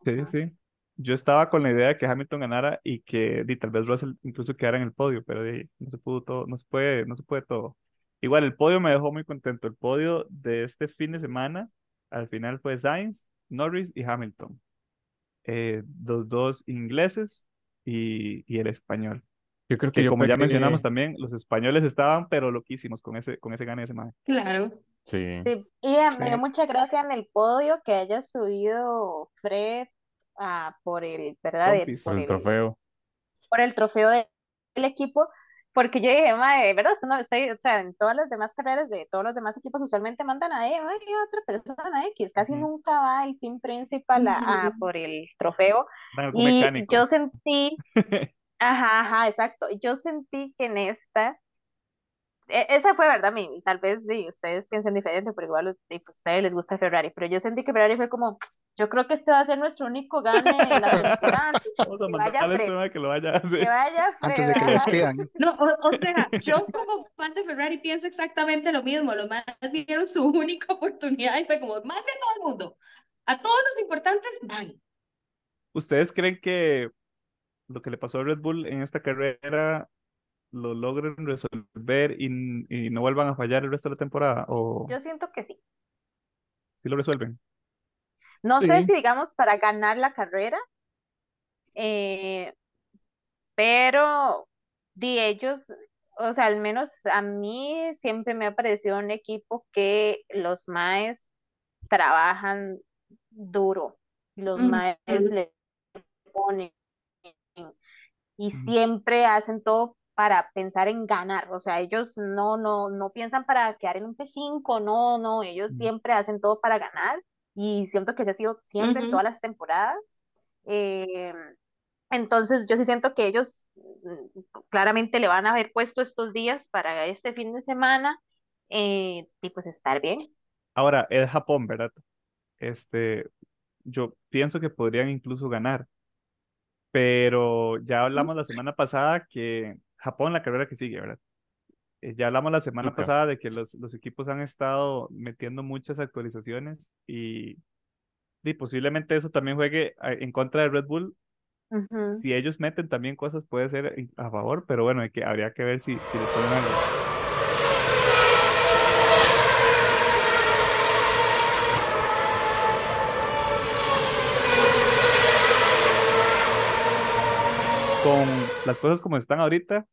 Sí, Ajá. sí. Yo estaba con la idea de que Hamilton ganara y que di, tal vez Russell incluso quedara en el podio, pero no se pudo todo, no se puede, no se puede todo. Igual el podio me dejó muy contento. El podio de este fin de semana, al final fue Sainz, Norris y Hamilton. Eh, los dos ingleses y, y el español. Yo creo que Que yo como ya mencionamos también, los españoles estaban pero loquísimos con ese, con ese gane de semana. Claro. Sí. Sí, y me dio Sí. mucha gracia en el podio que haya subido Fred ah, por el, ¿verdad? Compis. Por por el el, trofeo. por el trofeo de- del equipo, porque yo dije, mae, ¿verdad? Esto no, estoy- o sea, en todas las demás carreras de todos los demás equipos usualmente mandan a, ay, a otra persona X, casi nunca va el team principal a, a por el trofeo. Y mecánico. yo sentí, ajá, ajá, exacto, yo sentí que en esta, e- esa fue verdad, mi, tal vez sí, ustedes piensen diferente, pero igual pues, a ustedes les gusta Ferrari, pero yo sentí que Ferrari fue como, yo creo que este va a ser nuestro único gane en la temporada, antes de Vamos a que mandarle lo vaya a hacer. que vaya Antes de Fred, que lo ajá. despidan. No, o, o sea, yo como fan de Ferrari pienso exactamente lo mismo. Los más vieron su única oportunidad y fue como, más de todo el mundo. A todos los importantes van. ¿Ustedes creen que lo que le pasó a Red Bull en esta carrera lo logren resolver y, y no vuelvan a fallar el resto de la temporada? ¿O Yo siento que sí. si lo resuelven? No sé si digamos para ganar la carrera, eh, pero de ellos, o sea, al menos a mí siempre me ha parecido un equipo que los maes trabajan duro, los maes le ponen y Mm. siempre hacen todo para pensar en ganar, o sea, ellos no, no, no piensan para quedar en un P5, no, no, ellos Mm. siempre hacen todo para ganar y siento que se ha sido siempre en Ujú. todas las temporadas. Eh, entonces yo sí siento que ellos mm, claramente le van a haber puesto estos días para este fin de semana eh, y pues estar bien. Ahora, es Japón, ¿verdad? Este, yo pienso que podrían incluso ganar, pero ya hablamos la semana pasada que Japón la carrera que sigue, ¿verdad? Eh, Ya hablamos la semana pasada de que los, los equipos han estado metiendo muchas actualizaciones y, y posiblemente eso también juegue en contra de Red Bull. Si ellos meten también cosas puede ser a favor, pero bueno, hay que, habría que ver si, si le ponen algo. Con las cosas como están ahorita,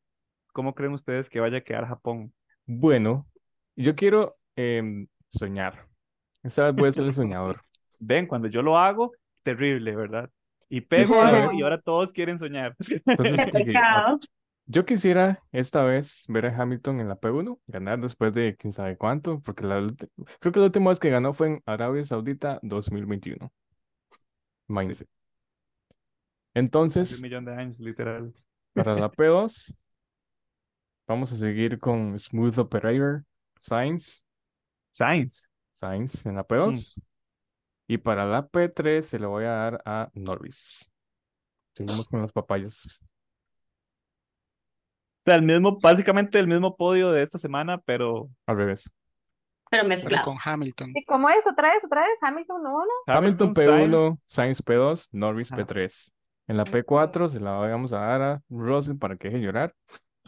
¿cómo creen ustedes que vaya a quedar Japón? Bueno, yo quiero em, soñar. Esta vez voy a ser el soñador. Ven, cuando yo lo hago, terrible, ¿verdad? Y pego algo y ahora todos quieren soñar. Entonces, pecado. Yo quisiera esta vez ver a Hamilton en la P1, ganar después de quién sabe cuánto, porque la, creo que la última vez que ganó fue en Arabia Saudita 2021. Imagínense. Hace un Entonces, millón de años, literal. para la P2, vamos a seguir con Smooth Operator, Sainz, Sainz. Sainz en la P2. Y para la P3 se le voy a dar a Norris. Seguimos con las papayas. O sea, el mismo, básicamente el mismo podio de esta semana, pero Al revés. pero pero mezclado. con Hamilton. ¿Y cómo es? ¿Otra vez? ¿Otra vez? Hamilton uno. Hamilton Sainz, P1, Sainz P2, Norris Ajá. P3. En la P4 se la vamos a dar a Russell para que deje llorar.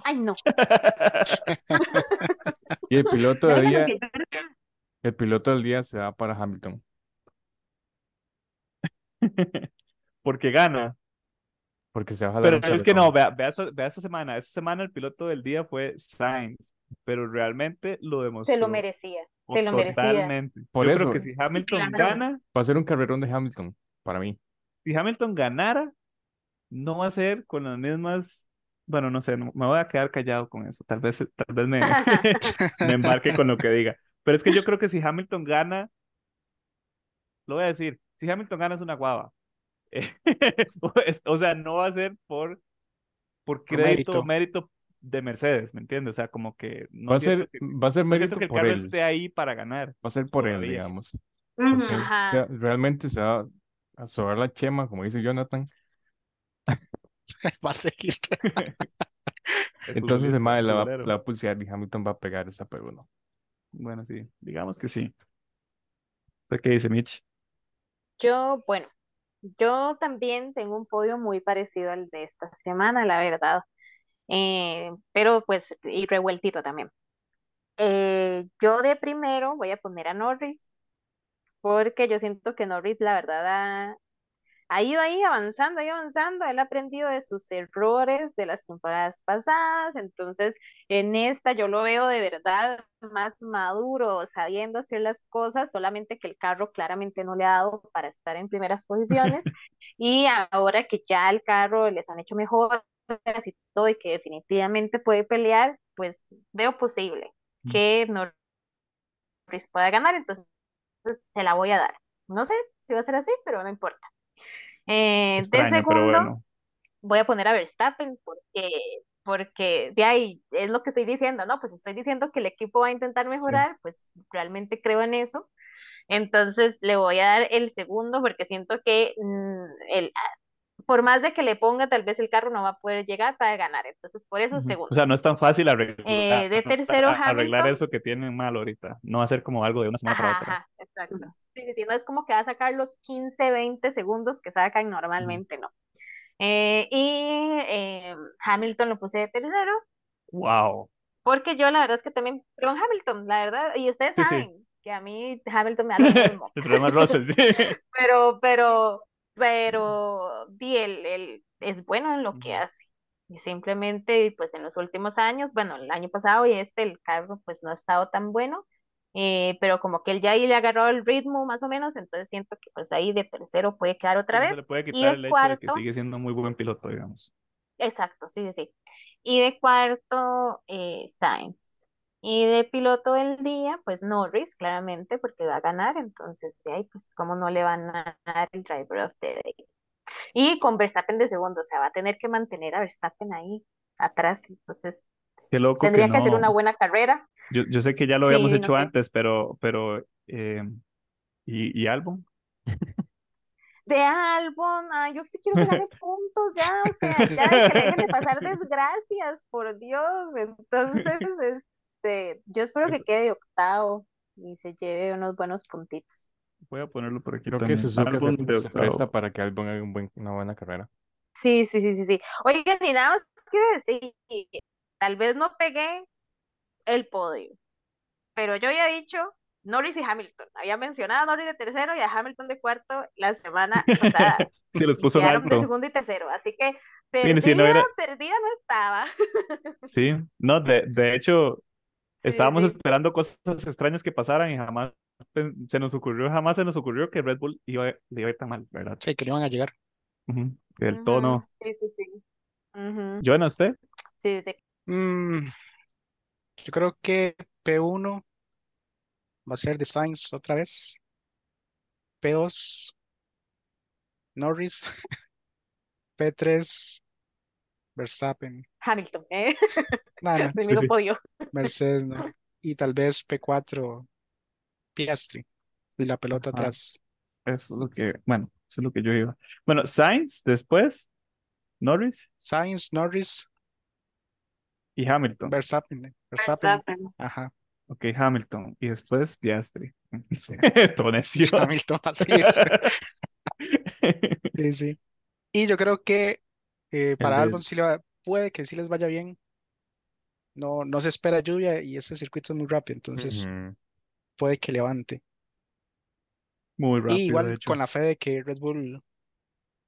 Ay, no. Y el piloto del día, el piloto del día se va para Hamilton. Porque gana. Porque se va a jalar Pero es que no, vea, vea, esta, vea esta semana. Esta semana el piloto del día fue Sainz, pero realmente lo demostró. Se lo merecía. Se lo merecía. Totalmente. Por Yo eso. creo que si Hamilton Claro. gana, Va a ser un carrerón de Hamilton, para mí. si Hamilton ganara, no va a ser con las mismas. Bueno, no sé, no- me voy a quedar callado con eso. Tal vez, tal vez me, me embarque con lo que diga. Pero es que yo creo que si Hamilton gana, lo voy a decir, si Hamilton gana es una guava. O sea, no va a ser por, por crédito o mérito. mérito de Mercedes, ¿me entiendes? O sea, como que no Va a ser, que, va a ser no mérito que el carro él. esté ahí para ganar. Va a ser por él, digamos. Porque realmente se va a sobrar la chema, como dice Jonathan. Va a seguir. Es Entonces mae la va, la va a pulsear y Hamilton va a pegar esa P1. Bueno, sí, digamos que sí. ¿Usted qué dice, Mitch? Yo, bueno, yo también tengo un podio muy parecido al de esta semana, la verdad. Eh, pero pues, y revueltito también. Eh, yo de primero voy a poner a Norris, porque yo siento que Norris, la verdad, ha, ha ido ahí avanzando, ahí avanzando. Él ha aprendido de sus errores de las temporadas pasadas. Entonces, en esta yo lo veo de verdad más maduro, sabiendo hacer las cosas, solamente que el carro claramente no le ha dado para estar en primeras posiciones. Y ahora que ya el carro les han hecho mejoras y todo, y que definitivamente puede pelear, pues veo posible Mm. que Norris pueda ganar. Entonces, se la voy a dar. No sé si va a ser así, pero no importa. Eh, de Extraño, segundo, bueno. voy a poner a Verstappen porque, porque de ahí es lo que estoy diciendo, ¿no? Pues estoy diciendo que el equipo va a intentar mejorar, pues realmente creo en eso. Entonces le voy a dar el segundo porque siento que mm, el, por más de que le ponga, tal vez el carro no va a poder llegar para ganar. Entonces, por eso segundo. O sea, no es tan fácil arreglar, Eh, de tercero, arreglar Hamilton. eso que tienen mal ahorita. No va a ser como algo de una semana para otra. ajá, exacto. Sí, sí, no es como que va a sacar los 15, 20 segundos que sacan normalmente, no. Eh, y eh, Hamilton lo puse de tercero, Wow. porque yo la verdad es que también en Hamilton, la verdad, y ustedes Sí, sí. saben que a mí Hamilton me da lo mismo, El problema es Russell, sí. pero, pero, pero, di, él, él es bueno en lo que hace. Y simplemente, pues en los últimos años, bueno, el año pasado y este, el carro pues no ha estado tan bueno, eh, pero como que él ya ahí le agarró el ritmo más o menos, entonces siento que pues ahí de tercero puede quedar otra se le vez. puede Y quitar de el hecho de que cuarto, sigue siendo muy buen piloto, digamos. exacto, sí, sí, sí. Y de cuarto, eh, Sainz. Y de piloto del día, pues Norris, claramente, porque va a ganar, entonces de ahí, pues, ¿cómo no le van a dar el driver of the day? Y con Verstappen de segundo, o sea, va a tener que mantener a Verstappen ahí atrás, entonces que tendría que hacer no. una buena carrera. Yo, yo sé que ya lo habíamos Sí, hecho no sé. antes, pero, pero, eh, ¿y, y Albon? De Albon, ah, yo sí quiero que gane puntos ya, o sea, ya que dejen de pasar desgracias, por Dios. Entonces, este, yo espero que quede de octavo y se lleve unos buenos puntitos. Voy a ponerlo por aquí Creo que también. Suzuka se, se presta para que Albon haga un buen- una buena carrera. Sí, sí, sí, sí, sí. Oigan, y nada más quiero decir, tal vez no pegué el podio, pero yo había dicho Norris y Hamilton. Había mencionado a Norris de tercero y a Hamilton de cuarto la semana pasada. Sí, los puso en quedaron de alto. segundo y tercero. Así que perdida, si no era- perdida no estaba. Sí, no, de, de hecho, Sí, estábamos sí. esperando cosas extrañas que pasaran y jamás se nos ocurrió, jamás se nos ocurrió que Red Bull iba, le iba a ir tan mal, ¿verdad? Sí, que no iban a llegar. Del Ujú, tono. Sí, sí, sí. Ujú, ¿Joana, usted? Sí, sí. Mm, yo creo que P1 va a ser de Sainz otra vez. P2 Norris. P3 Verstappen. Hamilton, ¿eh? No, no, Del Sí, mismo sí. podio. Mercedes no. Y tal vez P4 Piastri. Y la pelota Ajá. atrás. Eso es lo que, bueno, eso es lo que yo iba. Bueno, Sainz, después, Norris Sainz, Norris, y Hamilton. Verstappen. Verstappen. Verstappen. Ajá. Ok, Hamilton. Y después Piastri. Necio. Hamilton así. Sí, sí. Y yo creo que eh, para Albon sí le va- puede que sí les vaya bien. No, no se espera lluvia y ese circuito es muy rápido, entonces puede que levante. Muy rápido, y igual de hecho. con la fe de que Red Bull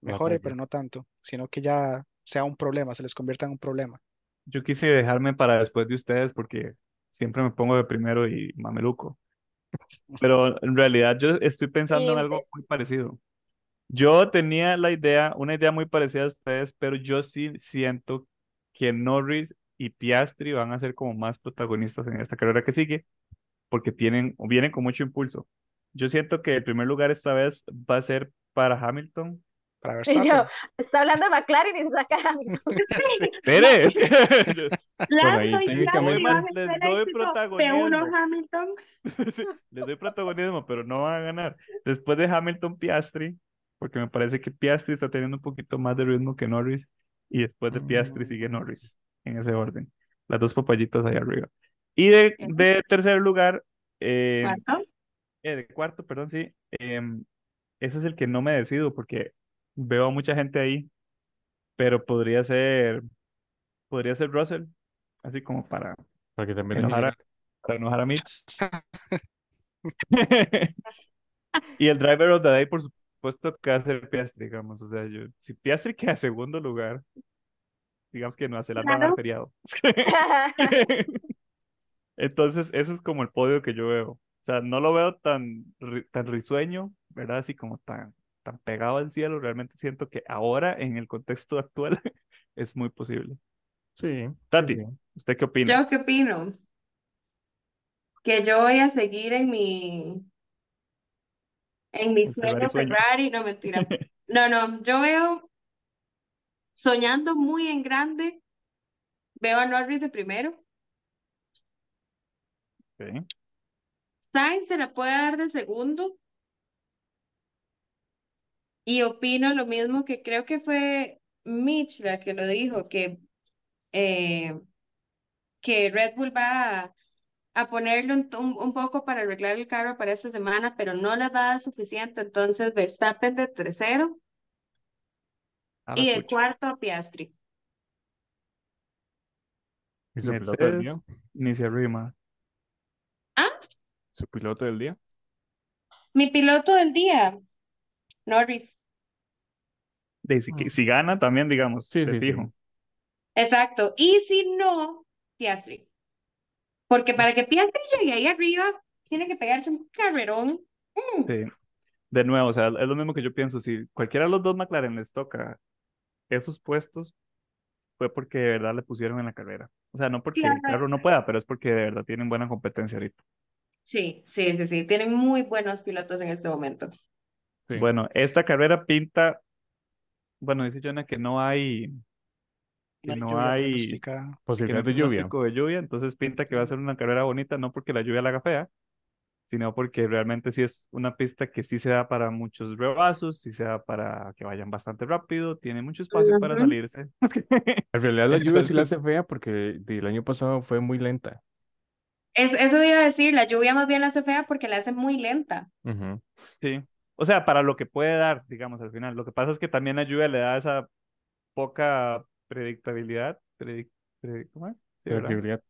mejore, pero no tanto, sino que ya sea un problema, se les convierta en un problema. Yo quise dejarme para después de ustedes porque siempre me pongo de primero y mameluco. Pero en realidad yo estoy pensando en algo muy parecido. Yo tenía la idea, una idea muy parecida a ustedes, pero yo sí siento que Norris y Piastri van a ser como más protagonistas en esta carrera que sigue, porque tienen o vienen con mucho impulso. Yo siento que el primer lugar esta vez va a ser para Hamilton. Para Y yo, está hablando de McLaren y se saca a Hamilton. A Les doy protagonismo. P1 Hamilton. Sí, Les doy protagonismo, pero no van a ganar. Después de Hamilton Piastri, porque me parece que Piastri está teniendo un poquito más de ritmo que Norris, y después de Piastri sigue Norris, en ese orden. Las dos papayitas ahí arriba. Y de, de tercer lugar, eh, ¿Cuarto? eh, de cuarto, perdón, sí, em, ese es el que no me decido, porque veo a mucha gente ahí, pero podría ser, podría ser Russell, así como para Para que también enojar a, para enojar a Mitch. y el driver of the day, por supuesto, que va a ser Piastri, digamos. O sea, yo, si Piastri queda en segundo lugar, digamos que Nueva Zelanda va a Claro. feriado. Entonces, ese es como el podio que yo veo. O sea, no lo veo tan, tan risueño, ¿verdad? Así como tan, tan pegado al cielo. Realmente siento que ahora, en el contexto actual, es muy posible. Sí, sí, Tati, sí. ¿usted qué opina? ¿Yo qué opino? Que yo voy a seguir en mi en mi El Ferrari sueño sueño. Ferrari, no mentira. No, no, yo veo soñando muy en grande, veo a Norris de primero, Ok. Sainz se la puede dar de segundo y opino lo mismo que creo que fue Mitch la que lo dijo, que, eh, que Red Bull va a, a ponerle un, un- un poco para arreglar el carro para esta semana, pero no les va a dar suficiente, entonces Verstappen de tercero A la y pucha. cuarto a Piastri. ¿Y su piloto del día? Ni se arrima. Ah, ¿Su piloto del día? mi piloto del día, Norris. De, si, si gana también, digamos, Sí, te sí, sí. Exacto. Y si no, Piastri. Porque para que Piastri llegue ahí arriba, tiene que pegarse un carrerón. Mm. Sí. De nuevo, o sea, es lo mismo que yo pienso. Si cualquiera de los dos McLaren les toca esos puestos, fue porque de verdad le pusieron en la carrera. O sea, no porque el Claro. carro no pueda, pero es porque de verdad tienen buena competencia ahorita. Sí, sí, sí, sí. Tienen muy buenos pilotos en este momento. Sí. Bueno, esta carrera pinta, bueno, dice Jonah que no hay, que No hay no Posibilidad de lluvia. pronóstico de lluvia, entonces pinta que va a ser una carrera bonita, no porque la lluvia la haga fea, sino porque realmente sí es una pista que sí se da para muchos rebazos, sí se da para que vayan bastante rápido, tiene mucho espacio para salirse. En realidad la lluvia sí la hace fea porque el año pasado fue muy lenta. Es, eso iba a decir, la lluvia más bien la hace fea porque la hace muy lenta. Sí, o sea, para lo que puede dar, digamos, al final. Lo que pasa es que también la lluvia le da esa poca predictabilidad. predic- predic- ¿cómo es? Predictibilidad.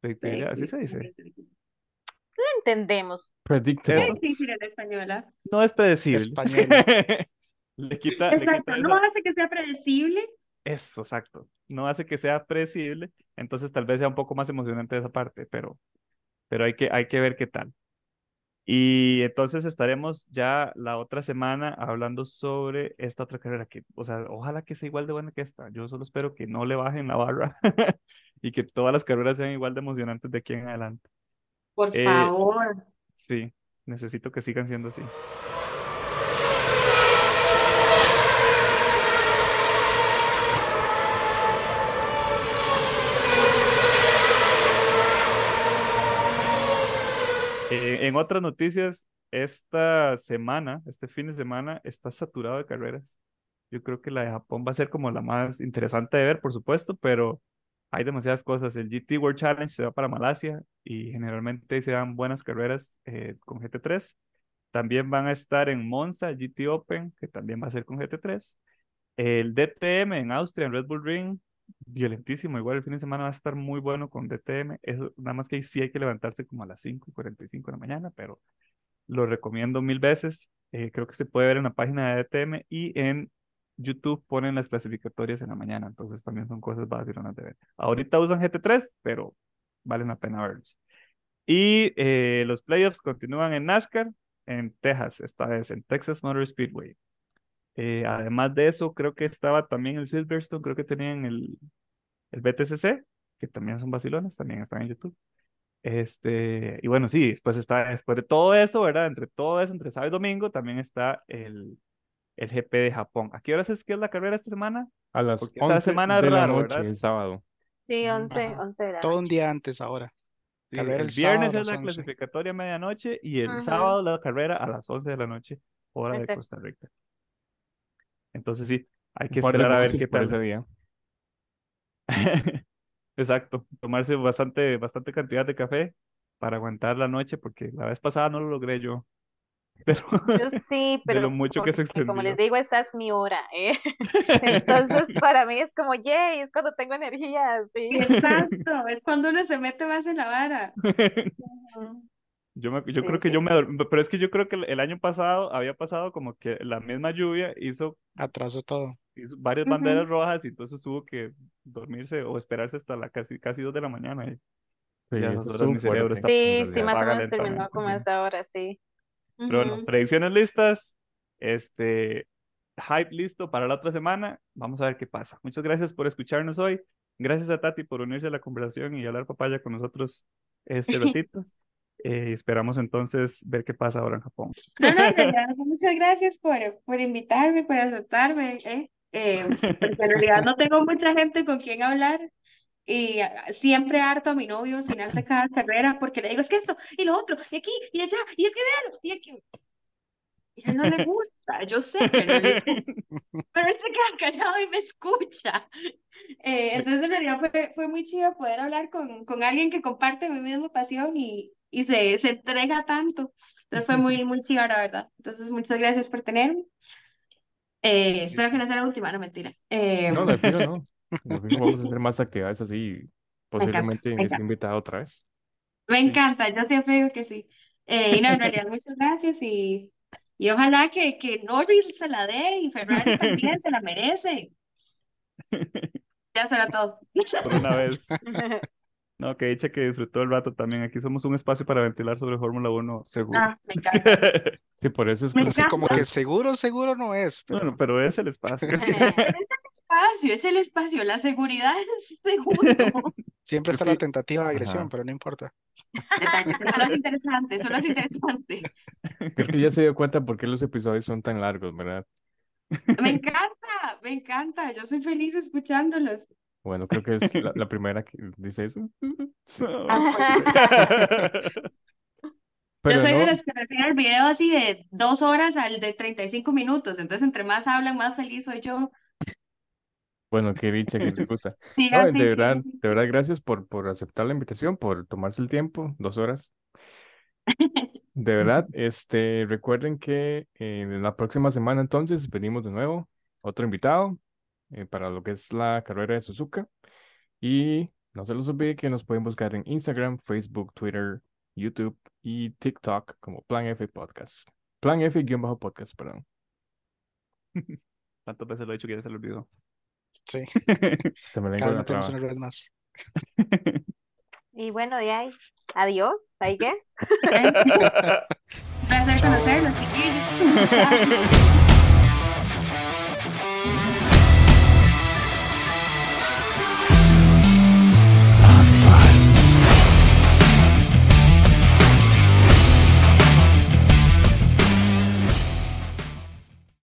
Predictibilidad, así se dice. Lo entendemos. Predictable. Eso. Es difícil en español, ¿ah? No es predecible. Español. Le quita, le Exacto, quita no esa- hace que sea predecible. Eso, exacto. No hace que sea predecible, entonces tal vez sea un poco más emocionante esa parte, pero, pero hay que, hay que ver qué tal. Y entonces estaremos ya la otra semana hablando sobre esta otra carrera que, o sea, ojalá que sea igual de buena que esta. Yo solo espero que no le bajen la barra y que todas las carreras sean igual de emocionantes de aquí en adelante. Por Eh, favor. Sí, necesito que sigan siendo así. Eh, en otras noticias, esta semana, este fin de semana, está saturado de carreras. Yo creo que la de Japón va a ser como la más interesante de ver, por supuesto, pero hay demasiadas cosas. El GT World Challenge se va para Malasia y generalmente se dan buenas carreras eh, con GT3. También van a estar en Monza, GT Open, que también va a ser con GT3. El DTM en Austria, en Red Bull Ring, violentísimo. Igual el fin de semana va a estar muy bueno con DTM. Eso, nada más que sí hay que levantarse como a las 5 y 45 de la mañana, pero lo recomiendo mil veces. Eh, creo que se puede ver en la página de DTM y en YouTube ponen las clasificatorias en la mañana. Entonces también son cosas vacilonas de ver. Ahorita usan GT3, pero valen la pena verlos. Y eh, los playoffs continúan en NASCAR, en Texas, esta vez en Texas Motor Speedway. Eh, además de eso, creo que estaba también el Silverstone, creo que tenían el, el BTCC, que también son vacilones, también están en YouTube. Este, y bueno, sí, después está, después de todo eso, ¿verdad? Entre todo eso, entre sábado y domingo, también está el, el GP de Japón. ¿A qué horas es que es la carrera esta semana? A las Porque esta 11 semana es de la raro, noche, ¿verdad? el sábado. Sí, Mm, 11, Ajá. 11 de la Todo un día antes ahora. Sí, el el viernes es la 11. clasificatoria a medianoche y el sábado la carrera a las 11 de la noche, hora de. Costa Rica. Entonces sí, hay que esperar a ver qué tal. ese día. Exacto, tomarse bastante, bastante cantidad de café para aguantar la noche, porque la vez pasada no lo logré yo, pero Yo sí, de lo pero mucho que se como les digo, esta es mi hora, ¿eh? Entonces, para mí es como, yay, es cuando tengo energía, sí. Exacto, es cuando uno se mete más en la vara. Yo, me- yo Sí, creo que sí. yo me dormí, pero es que yo creo que el, año pasado había pasado como que la misma lluvia hizo, Atrasó todo. hizo varias banderas rojas y entonces tuvo que dormirse o esperarse hasta la casi, casi dos de la mañana. Y Sí, ya esas horas mi cerebro está Sí, sí, más o menos terminó como sí. a esa hora, sí. Pero bueno, predicciones listas, este, hype listo para la otra semana. Vamos a ver qué pasa. Muchas gracias por escucharnos hoy. Gracias a Tati por unirse a la conversación y hablar papaya con nosotros este ratito. Eh, esperamos entonces ver qué pasa ahora en Japón. No, no, muchas gracias por, por invitarme, por aceptarme, ¿eh? Eh, porque en realidad no tengo mucha gente con quien hablar y ah, siempre harto a mi novio al final de cada carrera porque le digo, es que esto y lo otro, y aquí y allá, y es que véalo, y aquí. Y a él no le gusta, yo sé que no le gusta, pero él se queda callado y me escucha. Eh, entonces en realidad fue, fue muy chido poder hablar con, con alguien que comparte mi misma pasión y, y se, se entrega tanto. Entonces fue muy, muy chido, la verdad. Entonces muchas gracias por tenerme. Eh, espero que no sea la última, no mentira. Eh, No, de fijo no. Vamos a hacer más actividades así. me encanta, Posiblemente me esté encanta. invitado otra vez. Me encanta, yo siempre digo que sí. Eh, y no, en realidad muchas gracias y, y ojalá que, que Norris se la dé y Ferrari también se la merece. Ya será todo. Por una vez. No, que dicha que disfrutó el rato también. Aquí somos un espacio para ventilar sobre Fórmula 1 seguro. Ah, me encanta. Sí, por eso es que Así como que seguro, seguro no es, Bueno, pero es el espacio. Es el espacio, es el espacio, la seguridad es seguro. siempre Es está la tentativa de agresión, Ajá. pero no importa. Detalles, solo es interesante, solo es interesante. Creo que ya se dio cuenta por qué los episodios son tan largos, ¿verdad? Me encanta, me encanta, yo soy feliz escuchándolos. Bueno, creo que es la, la primera que dice eso. Sí. Yo soy de las que prefiero el video así de dos horas al de 35 minutos, entonces entre más hablan, más feliz soy yo. bueno, qué dicha que les gusta. Sí, No, así, de verdad, sí. de verdad, gracias por, por aceptar la invitación, por tomarse el tiempo, dos horas. De verdad, este, recuerden que eh, en la próxima semana entonces venimos de nuevo, otro invitado eh, para lo que es la carrera de Suzuka. Y no se los olvide que nos pueden buscar en Instagram, Facebook, Twitter, YouTube y TikTok como Plan F Podcast. Plan F-podcast, perdón. Tantas veces lo he dicho que ya se lo olvidó. Sí, Se me lengua cada metemos traba. una red más. Y bueno, de ahí, adiós, I guess. Un placer conocerlos, chiquillos.